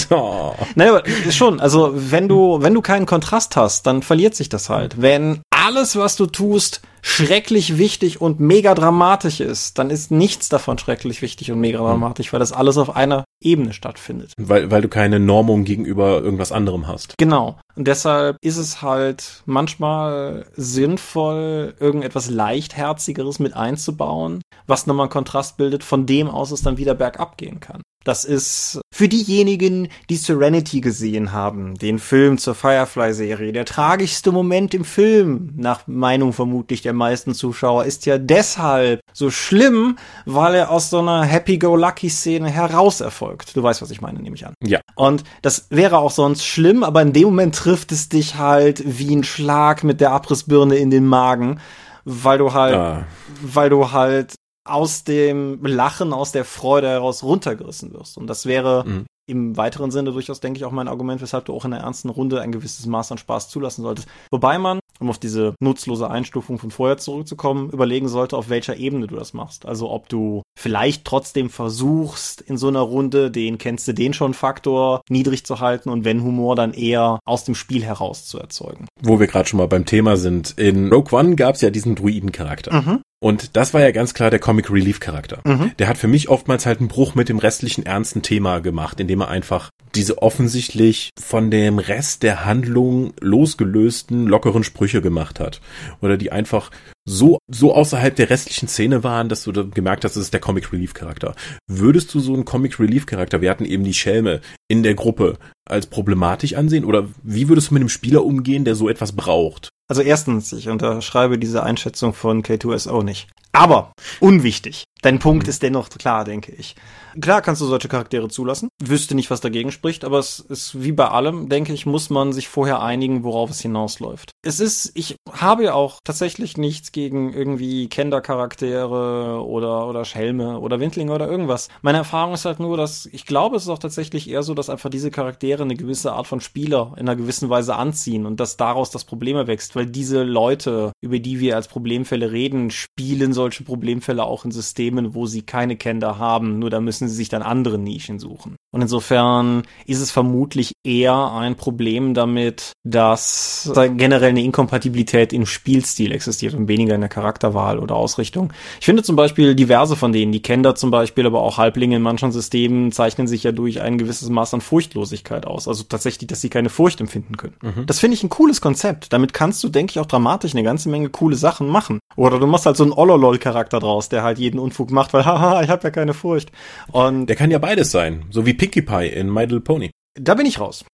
Oh. *laughs* Naja, aber schon, also wenn du, wenn du keinen Kontrast hast, dann verliert sich das halt. Wenn alles, was du tust, schrecklich wichtig und mega dramatisch ist, dann ist nichts davon schrecklich wichtig und mega dramatisch, weil das alles auf einer Ebene stattfindet. Weil, weil du keine Normung gegenüber irgendwas anderem hast. Genau. Und deshalb ist es halt manchmal sinnvoll, irgendetwas leichtherzigeres mit einzubauen, was nochmal einen Kontrast bildet, von dem aus es dann wieder bergab gehen kann. Das ist für diejenigen, die Serenity gesehen haben, den Film zur Firefly-Serie, der tragischste Moment im Film, nach Meinung vermutlich der meisten Zuschauer, ist ja deshalb so schlimm, weil er aus so einer Happy-Go-Lucky-Szene heraus erfolgt. Du weißt, was ich meine, nehme ich an. Ja. Und das wäre auch sonst schlimm, aber in dem Moment trifft es dich halt wie ein Schlag mit der Abrissbirne in den Magen, weil du halt, Ah. weil du halt aus dem Lachen, aus der Freude heraus runtergerissen wirst. Und das wäre Mhm. im weiteren Sinne durchaus, denke ich, auch mein Argument, weshalb du auch in der ernsten Runde ein gewisses Maß an Spaß zulassen solltest. Wobei man, um auf diese nutzlose Einstufung von vorher zurückzukommen, überlegen sollte, auf welcher Ebene du das machst. Also ob du vielleicht trotzdem versuchst, in so einer Runde den kennst du den schon Faktor niedrig zu halten und wenn Humor dann eher aus dem Spiel heraus zu erzeugen. Wo wir gerade schon mal beim Thema sind. In Rogue One gab es ja diesen Druiden-Charakter. Mhm. Und das war ja ganz klar der Comic Relief Charakter. Mhm. Der hat für mich oftmals halt einen Bruch mit dem restlichen ernsten Thema gemacht, indem er einfach diese offensichtlich von dem Rest der Handlung losgelösten, lockeren Sprüche gemacht hat. Oder die einfach so, so außerhalb der restlichen Szene waren, dass du da gemerkt hast, das ist der Comic Relief Charakter. Würdest du so einen Comic Relief Charakter, wir hatten eben die Schelme in der Gruppe, als problematisch ansehen? Oder wie würdest du mit einem Spieler umgehen, der so etwas braucht? Also erstens, ich unterschreibe diese Einschätzung von K2SO nicht. Aber unwichtig. Dein Punkt ist dennoch klar, denke ich. Klar kannst du solche Charaktere zulassen. Wüsste nicht, was dagegen spricht, aber es ist wie bei allem, denke ich, muss man sich vorher einigen, worauf es hinausläuft. Es ist, ich habe ja auch tatsächlich nichts gegen irgendwie Kender-Charaktere oder, oder Schelme oder Windlinge oder irgendwas. Meine Erfahrung ist halt nur, dass ich glaube, es ist auch tatsächlich eher so, dass einfach diese Charaktere eine gewisse Art von Spieler in einer gewissen Weise anziehen und dass daraus das Problem erwächst, weil diese Leute, über die wir als Problemfälle reden, spielen solche Problemfälle auch in Systemen, wo sie keine Kender haben, nur da müssen sie sich dann andere Nischen suchen. Und insofern ist es vermutlich eher ein Problem damit, dass da generell eine Inkompatibilität im Spielstil existiert und weniger in der Charakterwahl oder Ausrichtung. Ich finde zum Beispiel diverse von denen, die Kender zum Beispiel, aber auch Halblinge in manchen Systemen zeichnen sich ja durch ein gewisses Maß an Furchtlosigkeit aus. Also tatsächlich, dass sie keine Furcht empfinden können. Das finde ich ein cooles Konzept. Damit kannst du, denke ich, auch dramatisch eine ganze Menge coole Sachen machen. Oder du machst halt so einen Ololol-Charakter draus, der halt jeden Unfug macht, weil *laughs* haha, ich habe ja keine Furcht. Und Der kann ja beides sein. So wie Pinkie Pie in My Little Pony. da bin ich raus.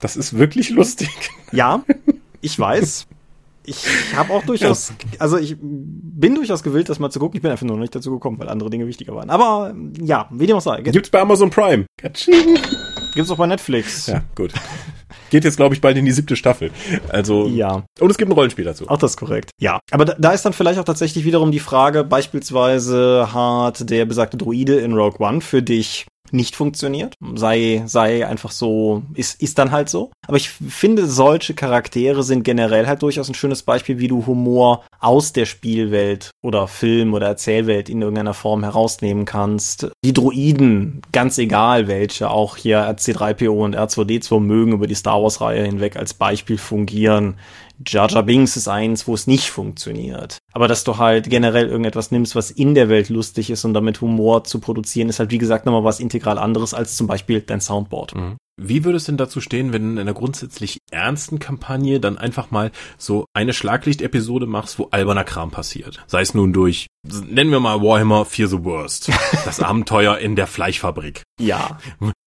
Das ist wirklich lustig. *laughs* Ja, ich weiß. Ich habe auch durchaus, also ich bin durchaus gewillt, das mal zu gucken. Ich bin einfach nur noch nicht dazu gekommen, weil andere Dinge wichtiger waren. Aber ja, wie dem auch sei. Gibt's bei Amazon Prime. Katsching. Gibt's auch bei Netflix. Ja, gut. Geht jetzt, glaube ich, bald in die siebte Staffel. Also. Ja. Und es gibt ein Rollenspiel dazu. Auch das ist korrekt. Ja. Aber da, da ist dann vielleicht auch tatsächlich wiederum die Frage, beispielsweise hat der besagte Druide in Rogue One für dich nicht funktioniert. Sei, sei einfach so, ist, ist dann halt so. Aber ich finde, solche Charaktere sind generell halt durchaus ein schönes Beispiel, wie du Humor aus der Spielwelt oder Film oder Erzählwelt in irgendeiner Form herausnehmen kannst. Die Droiden, ganz egal welche, auch hier RC3PO und R2D2 mögen über die Star Wars Reihe hinweg als Beispiel fungieren. Jar Jar Binks ist eins, wo es nicht funktioniert. Aber dass du halt generell irgendetwas nimmst, was in der Welt lustig ist und damit Humor zu produzieren, ist halt wie gesagt nochmal was integral anderes als zum Beispiel dein Soundboard. Wie würde es denn dazu stehen, wenn du in einer grundsätzlich ernsten Kampagne dann einfach mal so eine Schlaglicht-Episode machst, wo alberner Kram passiert? Sei es nun durch, nennen wir mal Warhammer Fear the Worst. *laughs* Das Abenteuer in der Fleischfabrik. Ja.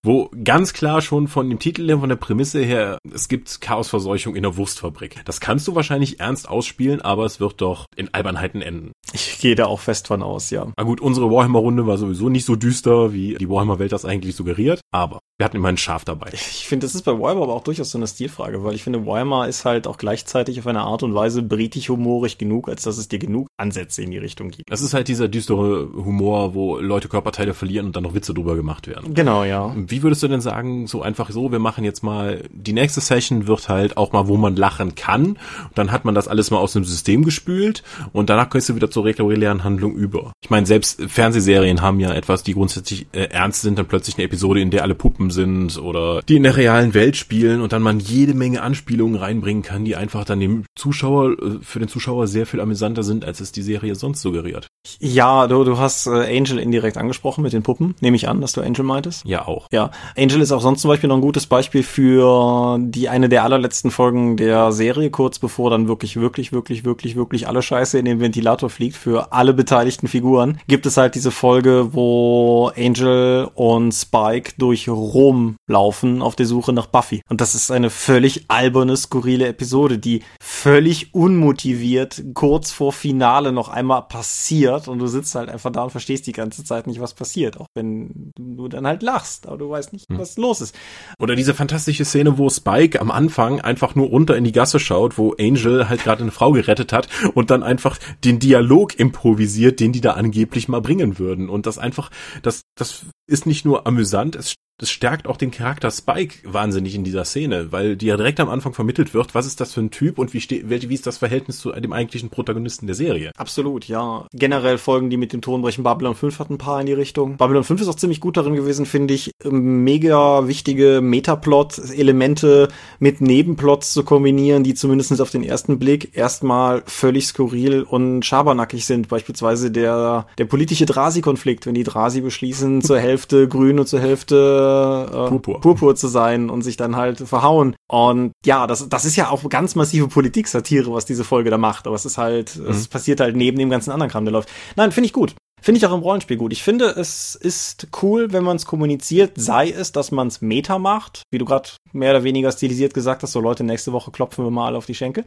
Wo ganz klar schon von dem Titel her, von der Prämisse her, es gibt Chaosverseuchung in der Wurstfabrik. Das kannst du wahrscheinlich ernst ausspielen, aber es wird doch in Albernheiten enden. Ich gehe da auch fest von aus, ja. Na gut, unsere Warhammer-Runde war sowieso nicht so düster, wie die Warhammer-Welt das eigentlich suggeriert, aber wir hatten immer ein Schaf dabei. Ich finde, das ist bei Warhammer aber auch durchaus so eine Stilfrage, weil ich finde, Warhammer ist halt auch gleichzeitig auf eine Art und Weise britisch humorig genug, als dass es dir genug Ansätze in die Richtung gibt. Das ist halt dieser düstere Humor, wo Leute Körperteile verlieren und dann noch Witze drüber gemacht werden. Genau, ja. Wie würdest du denn sagen, so einfach so, wir machen jetzt mal, die nächste Session wird halt auch mal, wo man lachen kann. Dann hat man das alles mal aus dem System gespült und danach gehst du wieder zur regulären Handlung über. Ich meine, selbst Fernsehserien haben ja etwas, die grundsätzlich äh, ernst sind, dann plötzlich eine Episode, in der alle Puppen sind oder die in der realen Welt spielen und dann man jede Menge Anspielungen reinbringen kann, die einfach dann dem Zuschauer, äh, für den Zuschauer sehr viel amüsanter sind, als es die Serie sonst suggeriert. Ja, du, du hast äh, Angel indirekt angesprochen mit den Puppen. Nehme ich an, dass du Angel meintest. Ja, auch. Ja, Angel ist auch sonst zum Beispiel noch ein gutes Beispiel für die eine der allerletzten Folgen der Serie, kurz bevor dann wirklich, wirklich, wirklich, wirklich, wirklich alle Scheiße in den Ventilator fliegt für alle beteiligten Figuren. Gibt es halt diese Folge, wo Angel und Spike durch Rom laufen auf der Suche nach Buffy. Und das ist eine völlig alberne, skurrile Episode, die völlig unmotiviert kurz vor Finale noch einmal passiert und du sitzt halt einfach da und verstehst die ganze Zeit nicht, was passiert, auch wenn du dann halt lachst, aber du weißt nicht, hm. was los ist. Oder diese fantastische Szene, wo Spike am Anfang einfach nur runter in die Gasse schaut, wo Angel halt gerade eine Frau gerettet hat und dann einfach den Dialog improvisiert, den die da angeblich mal bringen würden. Und das einfach, das, das ist nicht nur amüsant, es das stärkt auch den Charakter Spike wahnsinnig in dieser Szene, weil dir ja direkt am Anfang vermittelt wird, was ist das für ein Typ und wie, steht, wie ist das Verhältnis zu dem eigentlichen Protagonisten der Serie. Absolut, ja. Generell Folgen, die mit dem Ton brechen, Babylon 5 hat ein paar in die Richtung. Babylon 5 ist auch ziemlich gut darin gewesen, finde ich, mega wichtige Metaplot-Elemente mit Nebenplots zu kombinieren, die zumindest auf den ersten Blick erstmal völlig skurril und schabernackig sind. Beispielsweise der, der politische Drasi-Konflikt, wenn die Drasi beschließen, zur Hälfte grün und zur Hälfte äh, Purpur. Purpur zu sein und sich dann halt verhauen. Und ja, das, das ist ja auch ganz massive Politik-Satire, was diese Folge da macht. Aber es ist halt, mhm. es passiert halt neben dem ganzen anderen Kram, der läuft. Nein, finde ich gut. Finde ich auch im Rollenspiel gut. Ich finde, es ist cool, wenn man es kommuniziert, sei es, dass man es Meta macht, wie du gerade mehr oder weniger stilisiert gesagt hast, so Leute, nächste Woche klopfen wir mal auf die Schenkel.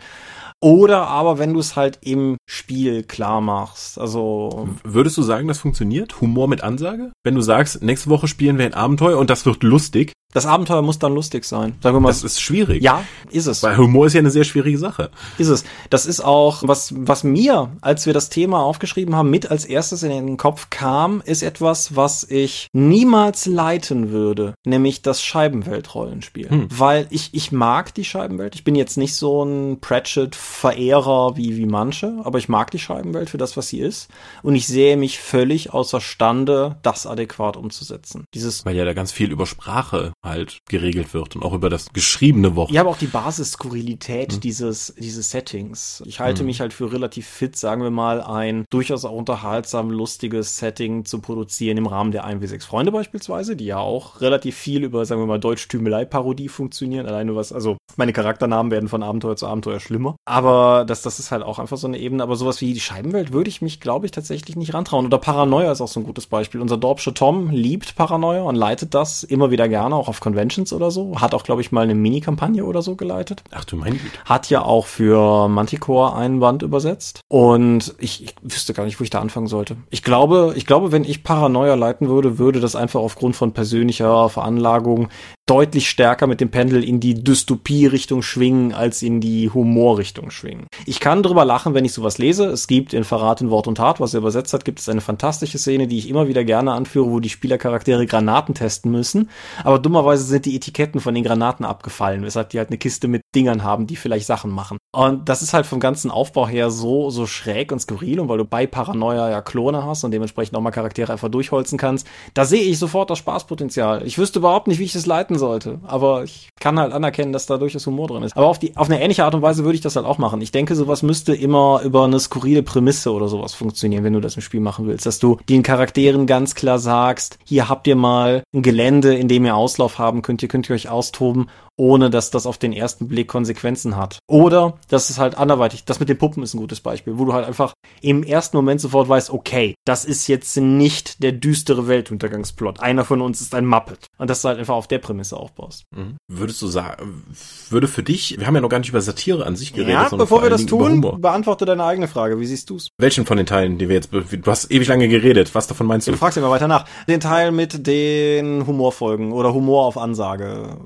Oder aber wenn du es halt im Spiel klar machst. Also. Würdest du sagen, das funktioniert? Humor mit Ansage? Wenn du sagst, nächste Woche spielen wir ein Abenteuer und das wird lustig, das Abenteuer muss dann lustig sein. Sagen wir mal. Das ist schwierig. Ja, ist es. Weil Humor ist ja eine sehr schwierige Sache. Ist es. Das ist auch, was, was mir, als wir das Thema aufgeschrieben haben, mit als erstes in den Kopf kam, ist etwas, was ich niemals leiten würde. Nämlich das Scheibenwelt-Rollenspiel. Hm. Weil ich, ich mag die Scheibenwelt. Ich bin jetzt nicht so ein Pratchett-Verehrer wie, wie manche, aber ich mag die Scheibenwelt für das, was sie ist. Und ich sehe mich völlig außerstande, das adäquat umzusetzen. Dieses. Weil ja da ganz viel über Sprache halt geregelt wird und auch über das geschriebene Wort. Ja, aber auch die Basis-Skurrilität hm. dieses, dieses Settings. Ich halte hm. mich halt für relativ fit, sagen wir mal, ein durchaus auch unterhaltsam lustiges Setting zu produzieren im Rahmen der 1W6 Freunde beispielsweise, die ja auch relativ viel über, sagen wir mal, Deutschtümelei-Parodie funktionieren. Alleine was, also meine Charakternamen werden von Abenteuer zu Abenteuer schlimmer. Aber das, das ist halt auch einfach so eine Ebene. Aber sowas wie die Scheibenwelt würde ich mich, glaube ich, tatsächlich nicht rantrauen. Oder Paranoia ist auch so ein gutes Beispiel. Unser Dorpsche Tom liebt Paranoia und leitet das immer wieder gerne, auch auf Conventions oder so. Hat auch, glaube ich, mal eine Mini-Kampagne oder so geleitet. Ach du mein Güte. Hat ja auch für Manticore einen Band übersetzt. Und ich, ich wüsste gar nicht, wo ich da anfangen sollte. Ich glaube, ich glaube, wenn ich Paranoia leiten würde, würde das einfach aufgrund von persönlicher Veranlagung deutlich stärker mit dem Pendel in die Dystopie-Richtung schwingen, als in die Humor-Richtung schwingen. Ich kann drüber lachen, wenn ich sowas lese. Es gibt in Verrat in Wort und Tat, was er übersetzt hat, gibt es eine fantastische Szene, die ich immer wieder gerne anführe, wo die Spielercharaktere Granaten testen müssen. Aber dummerweise sind die Etiketten von den Granaten abgefallen, weshalb die halt eine Kiste mit Dingern haben, die vielleicht Sachen machen. Und das ist halt vom ganzen Aufbau her so, so schräg und skurril und weil du bei Paranoia ja Klone hast und dementsprechend auch mal Charaktere einfach durchholzen kannst, da sehe ich sofort das Spaßpotenzial. Ich wüsste überhaupt nicht, wie ich das leiten sollte. Aber ich kann halt anerkennen, dass da durchaus Humor drin ist. Aber auf, die, auf eine ähnliche Art und Weise würde ich das halt auch machen. Ich denke, sowas müsste immer über eine skurrile Prämisse oder sowas funktionieren, wenn du das im Spiel machen willst. Dass du den Charakteren ganz klar sagst, hier habt ihr mal ein Gelände, in dem ihr Auslauf haben könnt, ihr könnt ihr euch austoben ohne dass das auf den ersten Blick Konsequenzen hat. Oder das ist halt anderweitig. Das mit den Puppen ist ein gutes Beispiel, wo du halt einfach im ersten Moment sofort weißt, okay, das ist jetzt nicht der düstere Weltuntergangsplot. Einer von uns ist ein Muppet. Und dass du halt einfach auf der Prämisse aufbaust. Mhm. Würdest du sagen, würde für dich, wir haben ja noch gar nicht über Satire an sich geredet. Ja, bevor wir das tun, beantworte deine eigene Frage. Wie siehst du's? Welchen von den Teilen, die wir jetzt, du hast ewig lange geredet. Was davon meinst du? Du fragst immer weiter nach. Den Teil mit den Humorfolgen oder Humor auf Ansage.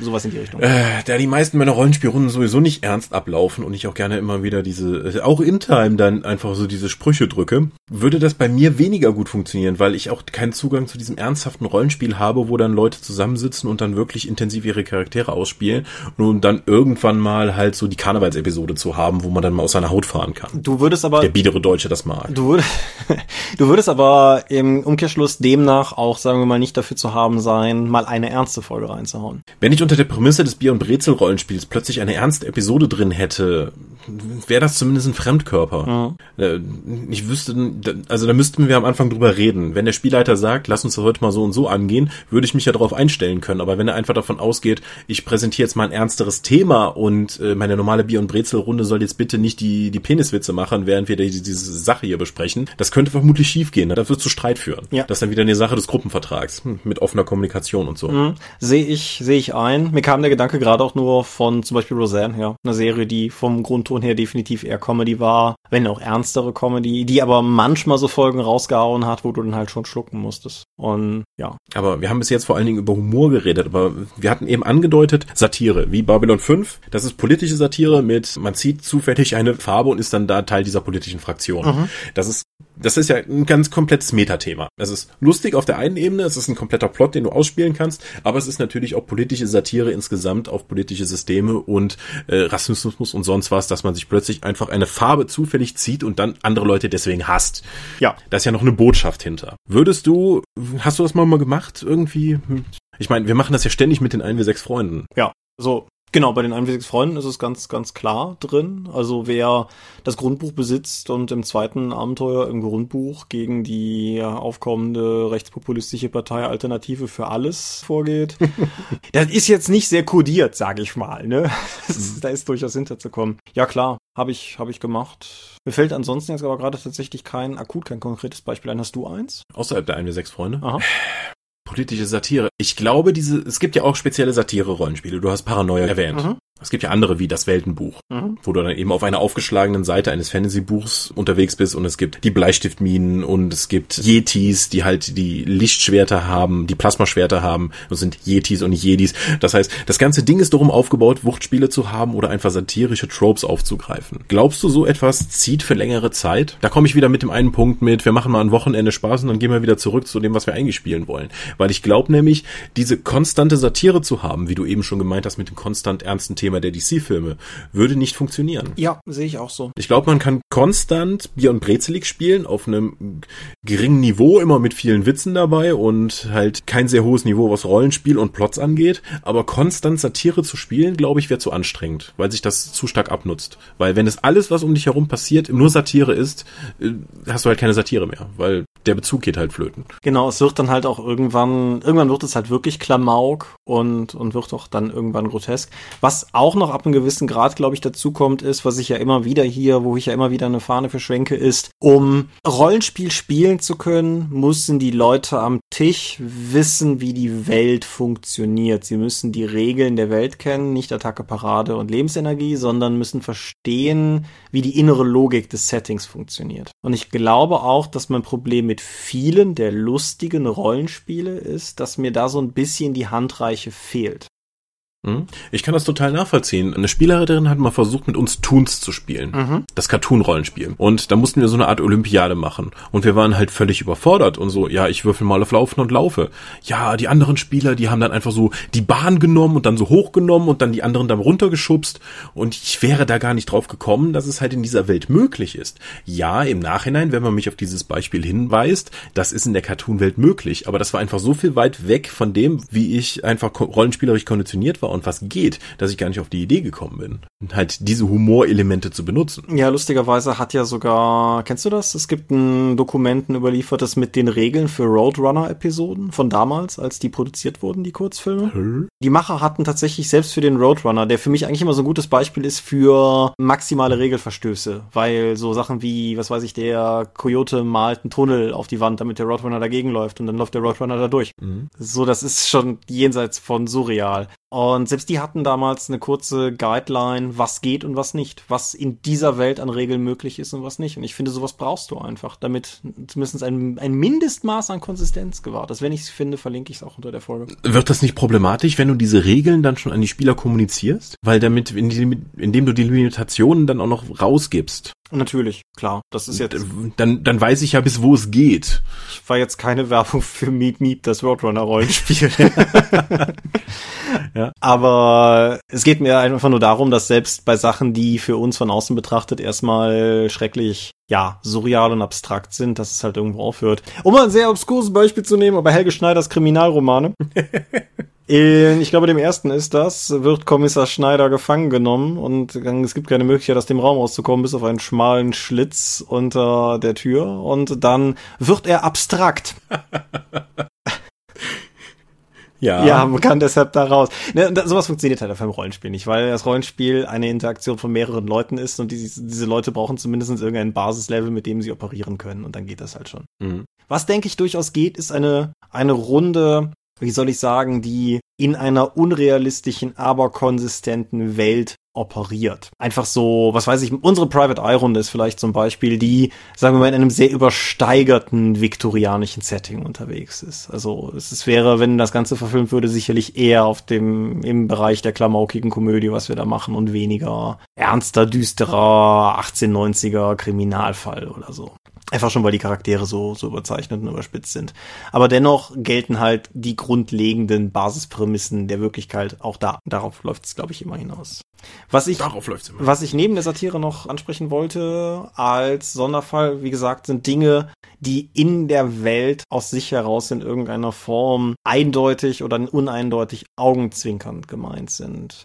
Sowas in die Richtung. Äh, da die meisten meiner Rollenspielrunden sowieso nicht ernst ablaufen und ich auch gerne immer wieder diese, äh, auch in Time dann einfach so diese Sprüche drücke, würde das bei mir weniger gut funktionieren, weil ich auch keinen Zugang zu diesem ernsthaften Rollenspiel habe, wo dann Leute zusammensitzen und dann wirklich intensiv ihre Charaktere ausspielen und dann irgendwann mal halt so die Karnevalsepisode zu haben, wo man dann mal aus seiner Haut fahren kann. Du würdest aber... Der biedere Deutsche das mag. Du, würd, *laughs* du würdest aber im Umkehrschluss demnach auch, sagen wir mal, nicht dafür zu haben sein, mal eine ernste Folge reinzuhauen. Wenn ich unter der Prämisse des Bier- und Brezel-Rollenspiels plötzlich eine ernste Episode drin hätte, wäre das zumindest ein Fremdkörper. Mhm. Ich wüsste, also da müssten wir am Anfang drüber reden. Wenn der Spielleiter sagt, lass uns das heute mal so und so angehen, würde ich mich ja darauf einstellen können. Aber wenn er einfach davon ausgeht, ich präsentiere jetzt mal ein ernsteres Thema und äh, meine normale Bier- und Brezelrunde soll jetzt bitte nicht die, die Peniswitze machen, während wir die, diese Sache hier besprechen, das könnte vermutlich schiefgehen. Ne? Das wird zu Streit führen. Ja. Das ist dann wieder eine Sache des Gruppenvertrags hm, mit offener Kommunikation und so. Mhm. Sehe ich, sehe ich ein. Mir kam der Gedanke gerade auch nur von zum Beispiel Roseanne, ja. Eine Serie, die vom Grundton her definitiv eher Comedy war, wenn auch ernstere Comedy, die aber manchmal so Folgen rausgehauen hat, wo du dann halt schon schlucken musstest. Und ja. Aber wir haben bis jetzt vor allen Dingen über Humor geredet, aber wir hatten eben angedeutet, Satire, wie Babylon 5. Das ist politische Satire mit, man zieht zufällig eine Farbe und ist dann da Teil dieser politischen Fraktion. Mhm. Das ist das ist ja ein ganz komplettes Metathema. Es ist lustig auf der einen Ebene, es ist ein kompletter Plot, den du ausspielen kannst, aber es ist natürlich auch politische Satire insgesamt auf politische Systeme und äh, Rassismus und sonst was, dass man sich plötzlich einfach eine Farbe zufällig zieht und dann andere Leute deswegen hasst. Ja. Da ist ja noch eine Botschaft hinter. Würdest du, hast du das mal mal gemacht irgendwie? Ich meine, wir machen das ja ständig mit den 1 w 6 Freunden. Ja, so Genau, bei den 1 Freunden ist es ganz, ganz klar drin. Also wer das Grundbuch besitzt und im zweiten Abenteuer im Grundbuch gegen die aufkommende rechtspopulistische Partei Alternative für alles vorgeht, *laughs* das ist jetzt nicht sehr kodiert, sage ich mal. Ne? *laughs* Ist, da ist durchaus hinterzukommen. Ja klar, habe ich, hab ich gemacht. Mir fällt ansonsten jetzt aber gerade tatsächlich kein akut, kein konkretes Beispiel ein. Hast du eins? Außerhalb der 1 Freunde? Aha. Politische Satire. Ich glaube, diese, es gibt ja auch spezielle Satire-Rollenspiele. Du hast Paranoia erwähnt. Mhm. Es gibt ja andere wie das Weltenbuch, mhm. wo du dann eben auf einer aufgeschlagenen Seite eines Fantasy-Buchs unterwegs bist und es gibt die Bleistiftminen und es gibt Yetis, die halt die Lichtschwerter haben, die Plasmaschwerter haben und sind Yetis und nicht Jedis. Das heißt, das ganze Ding ist darum aufgebaut, Wuchtspiele zu haben oder einfach satirische Tropes aufzugreifen. Glaubst du, so etwas zieht für längere Zeit? Da komme ich wieder mit dem einen Punkt mit, wir machen mal ein Wochenende Spaß und dann gehen wir wieder zurück zu dem, was wir eigentlich spielen wollen. Weil ich glaube nämlich, diese konstante Satire zu haben, wie du eben schon gemeint hast mit dem konstant ernsten Thema der DC-Filme, würde nicht funktionieren. Ja, sehe ich auch so. Ich glaube, man kann konstant Bier und Brezelig spielen, auf einem geringen Niveau, immer mit vielen Witzen dabei und halt kein sehr hohes Niveau, was Rollenspiel und Plots angeht, aber konstant Satire zu spielen, glaube ich, wäre zu anstrengend, weil sich das zu stark abnutzt. Weil wenn es alles, was um dich herum passiert, nur Satire ist, äh, hast du halt keine Satire mehr, weil der Bezug geht halt flöten. Genau, es wird dann halt auch irgendwann, irgendwann wird es halt wirklich Klamauk und, und wird auch dann irgendwann grotesk. Was auch noch ab einem gewissen Grad, glaube ich, dazu kommt, ist, was ich ja immer wieder hier, wo ich ja immer wieder eine Fahne verschwenke, ist, um Rollenspiel spielen zu können, müssen die Leute am Tisch wissen, wie die Welt funktioniert. Sie müssen die Regeln der Welt kennen, nicht Attacke, Parade und Lebensenergie, sondern müssen verstehen, wie die innere Logik des Settings funktioniert. Und ich glaube auch, dass mein Problem mit vielen der lustigen Rollenspiele ist, dass mir da so ein bisschen die Handreiche fehlt. Hm? Ich kann das total nachvollziehen. Eine Spielleiterin hat mal versucht, mit uns Toons zu spielen. Mhm. Das Cartoon-Rollenspiel. Und da mussten wir so eine Art Olympiade machen. Und wir waren halt völlig überfordert und so, ja, ich würfel mal auf Laufen und laufe. Ja, die anderen Spieler, die haben dann einfach so die Bahn genommen und dann so hochgenommen und dann die anderen dann runtergeschubst. Und ich wäre da gar nicht drauf gekommen, dass es halt in dieser Welt möglich ist. Ja, im Nachhinein, wenn man mich auf dieses Beispiel hinweist, das ist in der Cartoon-Welt möglich. Aber das war einfach so viel weit weg von dem, wie ich einfach rollenspielerisch konditioniert war und was geht, dass ich gar nicht auf die Idee gekommen bin, halt diese Humorelemente zu benutzen. Ja, lustigerweise hat ja sogar, kennst du das? Es gibt ein Dokumenten überliefertes mit den Regeln für Roadrunner-Episoden von damals, als die produziert wurden, die Kurzfilme. Hm? Die Macher hatten tatsächlich selbst für den Roadrunner, der für mich eigentlich immer so ein gutes Beispiel ist für maximale Regelverstöße, weil so Sachen wie, was weiß ich, der Coyote malt einen Tunnel auf die Wand, damit der Roadrunner dagegen läuft und dann läuft der Roadrunner da durch. Mhm. So, das ist schon jenseits von surreal. Und selbst die hatten damals eine kurze Guideline, was geht und was nicht, was in dieser Welt an Regeln möglich ist und was nicht. Und ich finde, sowas brauchst du einfach, damit zumindest ein, ein Mindestmaß an Konsistenz gewahrt ist. Wenn ich es finde, verlinke ich es auch unter der Folge. Wird das nicht problematisch, wenn du diese Regeln dann schon an die Spieler kommunizierst? Weil damit, indem du die Limitationen dann auch noch rausgibst. Natürlich, klar. Das ist jetzt. Dann, dann weiß ich ja, bis wo es geht. Ich war jetzt keine Werbung für Meet Meet, das Roadrunner-Rollenspiel. *laughs* *laughs* ja. Aber es geht mir einfach nur darum, dass selbst bei Sachen, die für uns von außen betrachtet erstmal schrecklich, ja, surreal und abstrakt sind, dass es halt irgendwo aufhört. Um mal ein sehr obskures Beispiel zu nehmen, aber Helge Schneiders Kriminalromane. *laughs* In, ich glaube, dem ersten ist das, wird Kommissar Schneider gefangen genommen und es gibt keine Möglichkeit, aus dem Raum rauszukommen, bis auf einen schmalen Schlitz unter der Tür und dann wird er abstrakt. *laughs* Ja. Ja, man kann deshalb da raus. Ne, da, sowas funktioniert halt auf einem Rollenspiel nicht, weil das Rollenspiel eine Interaktion von mehreren Leuten ist und die, diese Leute brauchen zumindest irgendein Basislevel, mit dem sie operieren können und dann geht das halt schon. Mhm. Was denke ich durchaus geht, ist eine, eine Runde, wie soll ich sagen, die in einer unrealistischen, aber konsistenten Welt operiert. Einfach so, was weiß ich, unsere Private Eye Runde ist vielleicht zum Beispiel, die, sagen wir mal, in einem sehr übersteigerten viktorianischen Setting unterwegs ist. Also es, wäre, wenn das Ganze verfilmt würde, sicherlich eher auf dem, im Bereich der klamaukigen Komödie, was wir da machen und weniger ernster, düsterer 1890er Kriminalfall oder so. Einfach schon, weil die Charaktere so, so überzeichnet und überspitzt sind. Aber dennoch gelten halt die grundlegenden Basisprämissen der Wirklichkeit auch da. Darauf läuft es, glaube ich, immer hinaus. Was ich, Darauf läuft's immer. was ich neben der Satire noch ansprechen wollte als Sonderfall, wie gesagt, sind Dinge, die in der Welt aus sich heraus in irgendeiner Form eindeutig oder uneindeutig augenzwinkernd gemeint sind.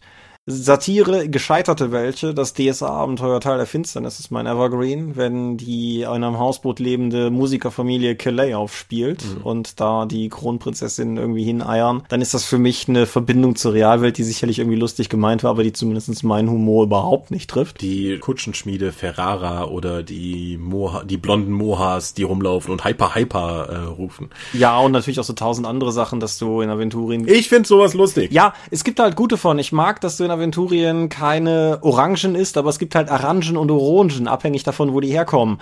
Satire, gescheiterte welche, das DSA-Abenteuer Teil der Finsternis ist mein Evergreen, wenn die in einem Hausboot lebende Musikerfamilie Calais aufspielt Mhm. und da die Kronprinzessin irgendwie hineiern, dann ist das für mich eine Verbindung zur Realwelt, die sicherlich irgendwie lustig gemeint war, aber die zumindest meinen Humor überhaupt nicht trifft. Die Kutschenschmiede Ferrara oder die Moha, die blonden Mohas, die rumlaufen und Hyper Hyper äh, rufen. Ja, und natürlich auch so tausend andere Sachen, dass du in Aventurien Ich find sowas lustig. Ja, es gibt halt gute von. Ich mag, dass du in Aventurien keine Orangen isst, aber es gibt halt Orangen und Orangen, abhängig davon, wo die herkommen.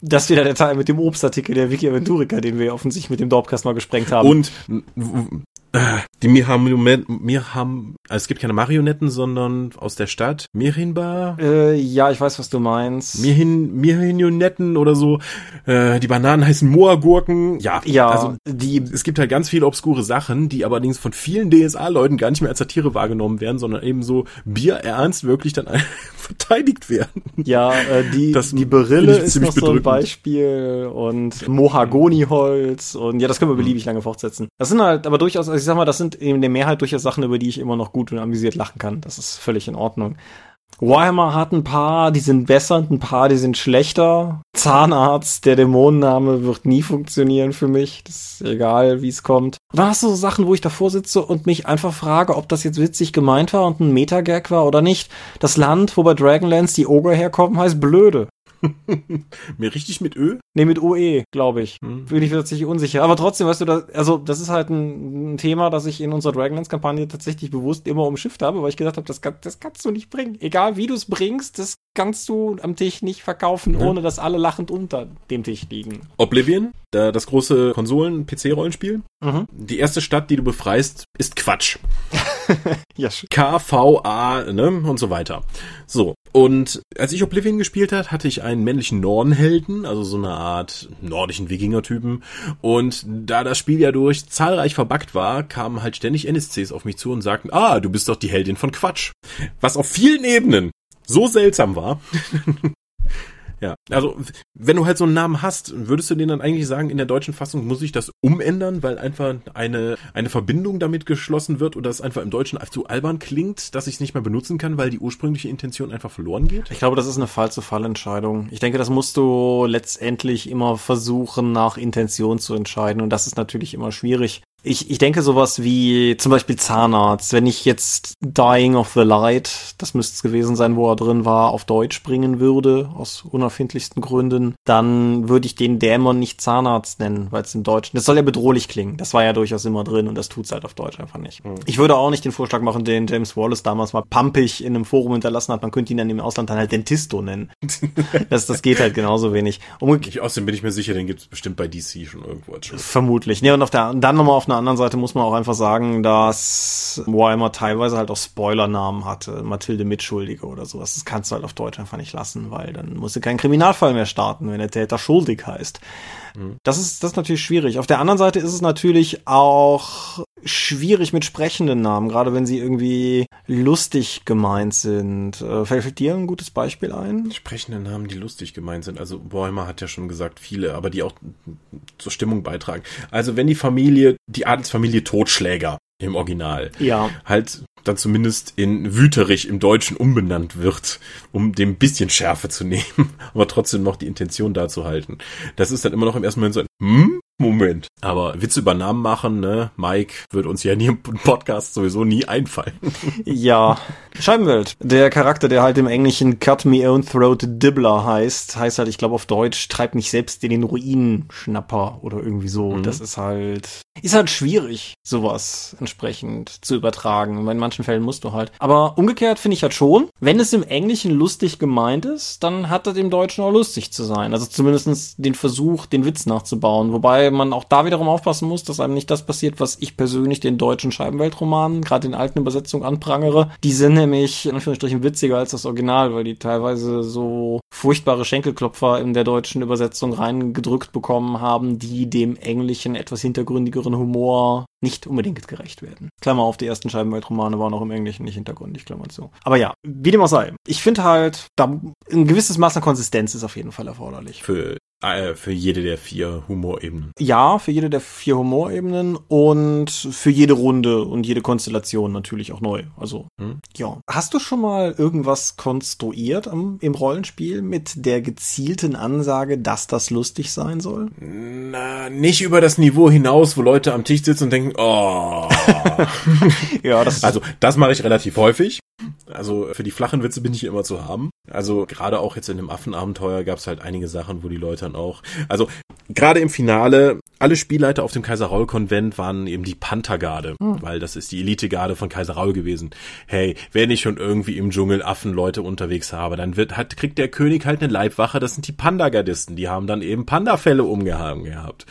Das ist wieder der Teil mit dem Obstartikel der Wiki Aventurica, den wir offensichtlich mit dem Dorpcast mal gesprengt haben. Und äh, die mir haben, also es gibt keine Marionetten, sondern aus der Stadt Mirinba, äh, ja, ich weiß, was du meinst. Mirhin, Mirionetten oder so. Äh, die Bananen heißen Moorgurken. Ja, ja, also die es gibt halt ganz viele obskure Sachen, die allerdings von vielen DSA-Leuten gar nicht mehr als Satire wahrgenommen werden, sondern eben so bierernst wirklich dann *laughs* verteidigt werden. Ja, äh, die, Das die Berille ist ziemlich noch so ein. Beispiel und Mohagoniholz und ja, das können wir beliebig lange fortsetzen. Das sind halt aber durchaus, also ich sag mal, das sind in der Mehrheit durchaus Sachen, über die ich immer noch gut und amüsiert lachen kann. Das ist völlig in Ordnung. Warhammer hat ein paar, die sind besser und ein paar, die sind schlechter. Zahnarzt, der Dämonenname wird nie funktionieren für mich. Das ist egal, wie es kommt. Und dann hast du so Sachen, wo ich davor sitze und mich einfach frage, ob das jetzt witzig gemeint war und ein Metagag war oder nicht. Das Land, wo bei Dragonlance die Ogre herkommen, heißt Blöde. Mir richtig mit Ö? Nee, mit OE, glaube ich. Hm. Bin ich tatsächlich unsicher. Aber trotzdem, weißt du, das, also das ist halt ein, ein Thema, das ich in unserer Dragonlance-Kampagne tatsächlich bewusst immer umschifft habe, weil ich gedacht habe, das, kann, das kannst du nicht bringen. Egal wie du es bringst, das kannst du am Tisch nicht verkaufen, Ja. ohne dass alle lachend unter dem Tisch liegen. Oblivion, da, das große Konsolen-PC-Rollenspiel. Mhm. Die erste Stadt, die du befreist, ist Quatsch. *laughs* Ja, K-V-A, ne, und so weiter. So. Und als ich Oblivion gespielt hat, hatte ich einen männlichen Nornhelden, also so eine Art nordischen Wikinger-Typen. Und da das Spiel ja durch zahlreich verbuggt war, kamen halt ständig NSCs auf mich zu und sagten, ah, du bist doch die Heldin von Quatsch. Was auf vielen Ebenen so seltsam war. *laughs* Ja, also wenn du halt so einen Namen hast, würdest du den dann eigentlich sagen, in der deutschen Fassung muss ich das umändern, weil einfach eine, eine Verbindung damit geschlossen wird oder es einfach im Deutschen zu albern klingt, dass ich es nicht mehr benutzen kann, weil die ursprüngliche Intention einfach verloren geht? Ich glaube, das ist eine Fall-zu-Fall-Entscheidung. Ich denke, das musst du letztendlich immer versuchen, nach Intention zu entscheiden. Und das ist natürlich immer schwierig. Ich, ich denke sowas wie zum Beispiel Zahnarzt. Wenn ich jetzt Dying of the Light, das müsste es gewesen sein, wo er drin war, auf Deutsch bringen würde, aus unerfindlichsten Gründen, dann würde ich den Dämon nicht Zahnarzt nennen, weil es im Deutschen, das soll ja bedrohlich klingen. Das war ja durchaus immer drin und das tut's halt auf Deutsch einfach nicht. Ich würde auch nicht den Vorschlag machen, den James Wallace damals mal pampig in einem Forum hinterlassen hat. Man könnte ihn dann im Ausland dann halt Dentisto nennen. *laughs* das, das geht halt genauso wenig. Umgekehrt Ich, außerdem bin ich mir sicher, den gibt es bestimmt bei DC schon irgendwo. Vermutlich. Nee, und auf der, dann nochmal auf einer anderen Seite muss man auch einfach sagen, dass Warhammer teilweise halt auch Spoilernamen hatte. Mathilde Mitschuldige oder sowas. Das kannst du halt auf Deutsch einfach nicht lassen, weil dann musst du keinen Kriminalfall mehr starten, wenn der Täter schuldig heißt. Das ist, das ist natürlich schwierig. Auf der anderen Seite ist es natürlich auch schwierig mit sprechenden Namen, gerade wenn sie irgendwie lustig gemeint sind. Äh, Fällt dir ein gutes Beispiel ein? Sprechende Namen, die lustig gemeint sind. Also Bäumer hat ja schon gesagt, viele, aber die auch zur Stimmung beitragen. Also wenn die Familie, die Adelsfamilie Totschläger im Original, Ja. halt dann zumindest in Wüterich im Deutschen umbenannt wird, um dem ein bisschen Schärfe zu *laughs* nehmen, aber trotzdem noch die Intention da zu halten. Das ist dann immer noch im ersten Moment so ein, hm? Moment. Aber Witze über Namen machen, ne? Mike wird uns ja nie im Podcast sowieso nie einfallen. *laughs* ja. Scheibenwelt. Der Charakter, der halt im Englischen Cut Me Own Throat Dibbler heißt, heißt halt, ich glaube auf Deutsch, treib mich selbst in den Ruinenschnapper oder irgendwie so. Mhm. Das ist halt, ist halt schwierig, sowas entsprechend zu übertragen. In manchen Fällen musst du halt. Aber umgekehrt finde ich halt schon, wenn es im Englischen lustig gemeint ist, dann hat das im Deutschen auch lustig zu sein. Also zumindestens den Versuch, den Witz nachzubauen. Wobei man auch da wiederum aufpassen muss, dass einem nicht das passiert, was ich persönlich den deutschen Scheibenweltromanen, gerade in alten Übersetzungen anprangere. Die sind nämlich in Anführungsstrichen witziger als das Original, weil die teilweise so furchtbare Schenkelklopfer in der deutschen Übersetzung reingedrückt bekommen haben, die dem englischen etwas hintergründigeren Humor nicht unbedingt gerecht werden. Klammer auf, die ersten Scheibenweltromane waren auch im Englischen nicht hintergründig, Klammer zu. Aber ja, wie dem auch sei. Ich finde halt, da ein gewisses Maß an Konsistenz ist auf jeden Fall erforderlich. Für für jede der vier Humorebenen. Ja, für jede der vier Humorebenen und für jede Runde und jede Konstellation natürlich auch neu. Also, hm. ja. Hast du schon mal irgendwas konstruiert am, im Rollenspiel mit der gezielten Ansage, dass das lustig sein soll? Na, nicht über das Niveau hinaus, wo Leute am Tisch sitzen und denken, oh. *laughs* ja, das also, das mache ich relativ häufig. Also für die flachen Witze bin ich immer zu haben. Also gerade auch jetzt in dem Affenabenteuer gab es halt einige Sachen, wo die Leute dann auch. Also gerade im Finale, alle Spielleiter auf dem Kaiser Raul Konvent waren eben die Panthergarde, mhm. weil das ist die Elitegarde von Kaiser Raul gewesen. Hey, wenn ich schon irgendwie im Dschungel Affenleute unterwegs habe, dann wird hat kriegt der König halt eine Leibwache, das sind die Pandagardisten, die haben dann eben Pandafälle umgehangen gehabt.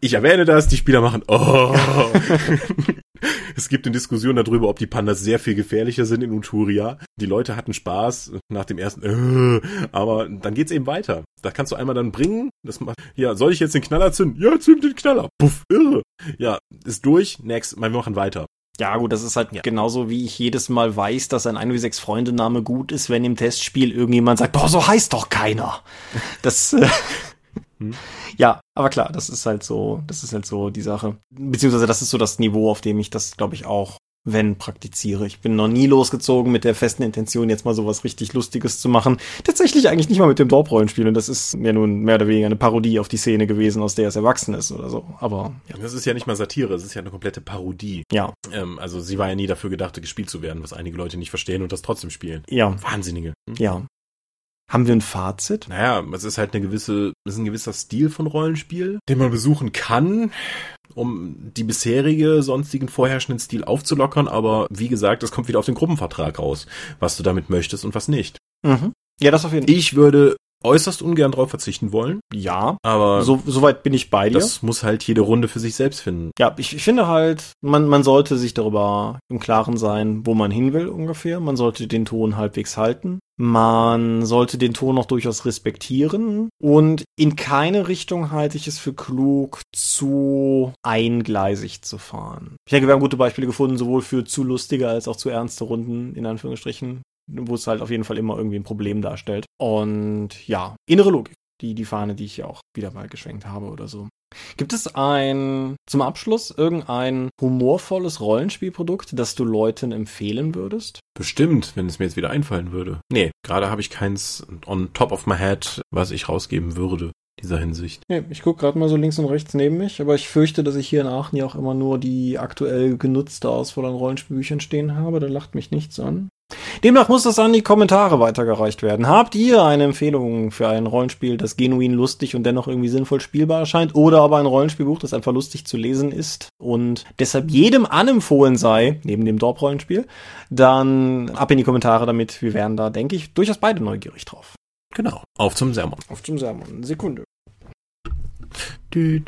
Ich erwähne das, die Spieler machen oh. *laughs* Es gibt eine Diskussion darüber, ob die Pandas sehr viel gefährlicher sind in Uturia. Die Leute hatten Spaß nach dem ersten, äh, aber dann geht's eben weiter. Da kannst du einmal dann bringen, das macht, ja, soll ich jetzt den Knaller zünden? Ja, zünd den Knaller. Puff, irre. Ja, ist durch, next, wir machen weiter. Ja, gut, das ist halt ja. genauso wie ich jedes Mal weiß, dass ein 1 wie 6 Freunde Name gut ist, wenn im Testspiel irgendjemand sagt, boah, so heißt doch keiner. Das, äh, hm. Ja, aber klar, das ist halt so, das ist halt so die Sache. Beziehungsweise das ist so das Niveau, auf dem ich das, glaube ich, auch, wenn praktiziere. Ich bin noch nie losgezogen mit der festen Intention, jetzt mal sowas richtig Lustiges zu machen. Tatsächlich eigentlich nicht mal mit dem Dorp-Rollenspiel. Und das ist ja nun mehr oder weniger eine Parodie auf die Szene gewesen, aus der es erwachsen ist oder so. Aber ja. Das ist ja nicht mal Satire, es ist ja eine komplette Parodie. Ja. Ähm, also sie war ja nie dafür gedacht, gespielt zu werden, was einige Leute nicht verstehen und das trotzdem spielen. Ja. Wahnsinnige. Hm? Ja. Haben wir ein Fazit? Naja, es ist halt eine gewisse, es ist ein gewisser Stil von Rollenspiel, den man besuchen kann, um die bisherige, sonstigen vorherrschenden Stil aufzulockern, aber wie gesagt, es kommt wieder auf den Gruppenvertrag raus, was du damit möchtest und was nicht. Mhm. Ja, das auf jeden Fall. Ich würde äußerst ungern drauf verzichten wollen. Ja, aber so, soweit bin ich bei dir. Das muss halt jede Runde für sich selbst finden. Ja, ich, ich finde halt, man, man sollte sich darüber im Klaren sein, wo man hin will ungefähr. Man sollte den Ton halbwegs halten. Man sollte den Ton auch durchaus respektieren und in keine Richtung halte ich es für klug, zu eingleisig zu fahren. Ich denke, wir haben gute Beispiele gefunden, sowohl für zu lustige als auch zu ernste Runden, in Anführungsstrichen wo es halt auf jeden Fall immer irgendwie ein Problem darstellt. Und ja, innere Logik, die, die Fahne, die ich ja auch wieder mal geschwenkt habe oder so. Gibt es ein, zum Abschluss, irgendein humorvolles Rollenspielprodukt, das du Leuten empfehlen würdest? Bestimmt, wenn es mir jetzt wieder einfallen würde. Nee, gerade habe ich keins on top of my head, was ich rausgeben würde dieser Hinsicht. Nee, ich gucke gerade mal so links und rechts neben mich, aber ich fürchte, dass ich hier in Aachen ja auch immer nur die aktuell genutzte Auswahl an Rollenspielbüchern stehen habe. Da lacht mich nichts an. Demnach muss das an die Kommentare weitergereicht werden. Habt ihr eine Empfehlung für ein Rollenspiel, das genuin lustig und dennoch irgendwie sinnvoll spielbar erscheint? Oder aber ein Rollenspielbuch, das einfach lustig zu lesen ist und deshalb jedem anempfohlen sei, neben dem Dorp-Rollenspiel? Dann ab in die Kommentare damit. Wir wären da, denke ich, durchaus beide neugierig drauf. Genau. Auf zum Sermon. Auf zum Sermon. Sekunde. Wir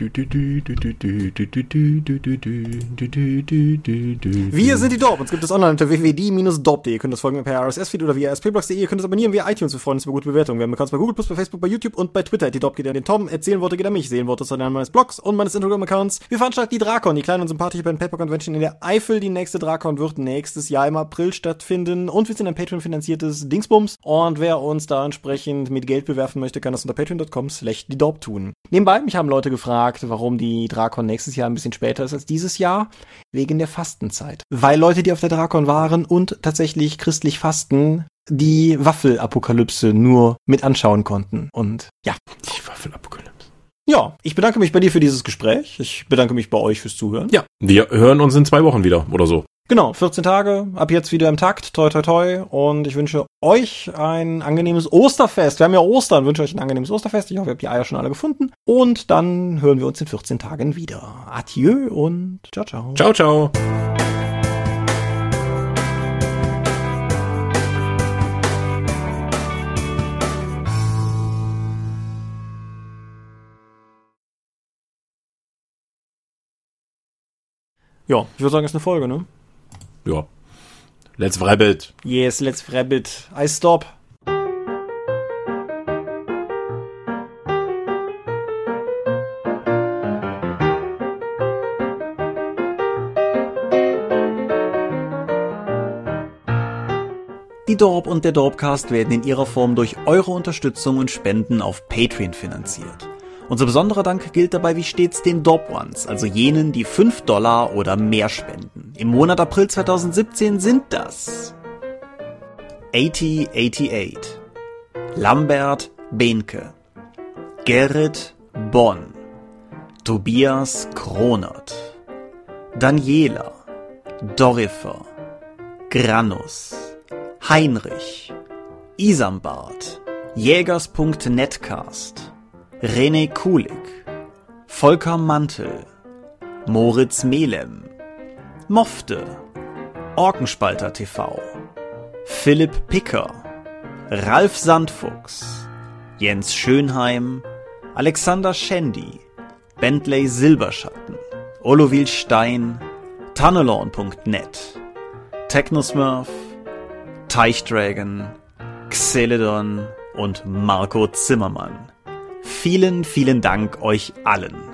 sind die Dorp. Uns gibt es online unter www.die-dorp.de. Ihr könnt das folgen per RSS-Feed oder via rspblogs.de. Ihr könnt es abonnieren via iTunes. Wir freuen uns über gute Bewertungen. Wir haben Accounts bei Google, bei Facebook, bei YouTube und bei Twitter. Die Dorp geht an den Tom. Erzählen Worte geht an mich. Sehen Worte ist an meines Blogs und meines Instagram-Accounts. Wir veranstalten die Drakon, die kleine und sympathische Pen Paper Convention in der Eifel. Die nächste Drakon wird nächstes Jahr im April stattfinden. Und wir sind ein Patreon-finanziertes Dingsbums. Und wer uns da entsprechend mit Geld bewerfen möchte, kann das unter patreon.com slash die Dorp tun. Nebenbei, mich haben Leute gefragt, warum die Drakon nächstes Jahr ein bisschen später ist als dieses Jahr, wegen der Fastenzeit. Weil Leute, die auf der Drakon waren und tatsächlich christlich fasten, die Waffelapokalypse nur mit anschauen konnten. Und ja. Die Waffelapokalypse. Ja, ich bedanke mich bei dir für dieses Gespräch. Ich bedanke mich bei euch fürs Zuhören. Ja, wir hören uns in zwei Wochen wieder oder so. Genau, 14 Tage, ab jetzt wieder im Takt, toi toi toi. Und ich wünsche euch ein angenehmes Osterfest. Wir haben ja Ostern, wünsche euch ein angenehmes Osterfest. Ich hoffe, ihr habt die Eier schon alle gefunden. Und dann hören wir uns in 14 Tagen wieder. Adieu und ciao, ciao. Ciao, ciao. Ja, ich würde sagen, es ist eine Folge, ne? Ja. Let's rabbit. Yes, let's rabbit. I stop. Die Dorp und der Dorpcast werden in ihrer Form durch eure Unterstützung und Spenden auf Patreon finanziert. Unser besonderer Dank gilt dabei wie stets den Dorp Ones, also jenen, die 5 Dollar oder mehr spenden. Im Monat April 2017 sind das 8088, Lambert Behnke, Gerrit Bonn, Tobias Kronert, Daniela, Dorifer, Granus, Heinrich, Isambard, Jägers.netcast, René Kulig, Volker Mantel, Moritz Melem, Mofte, Orkenspalter TV, Philipp Picker, Ralf Sandfuchs, Jens Schönheim, Alexander Schendi, Bentley Silberschatten, Olovil Stein, Tunnelorn.net, Technosmurf, Teichdragon, Xeledon und Marco Zimmermann. Vielen, vielen Dank euch allen.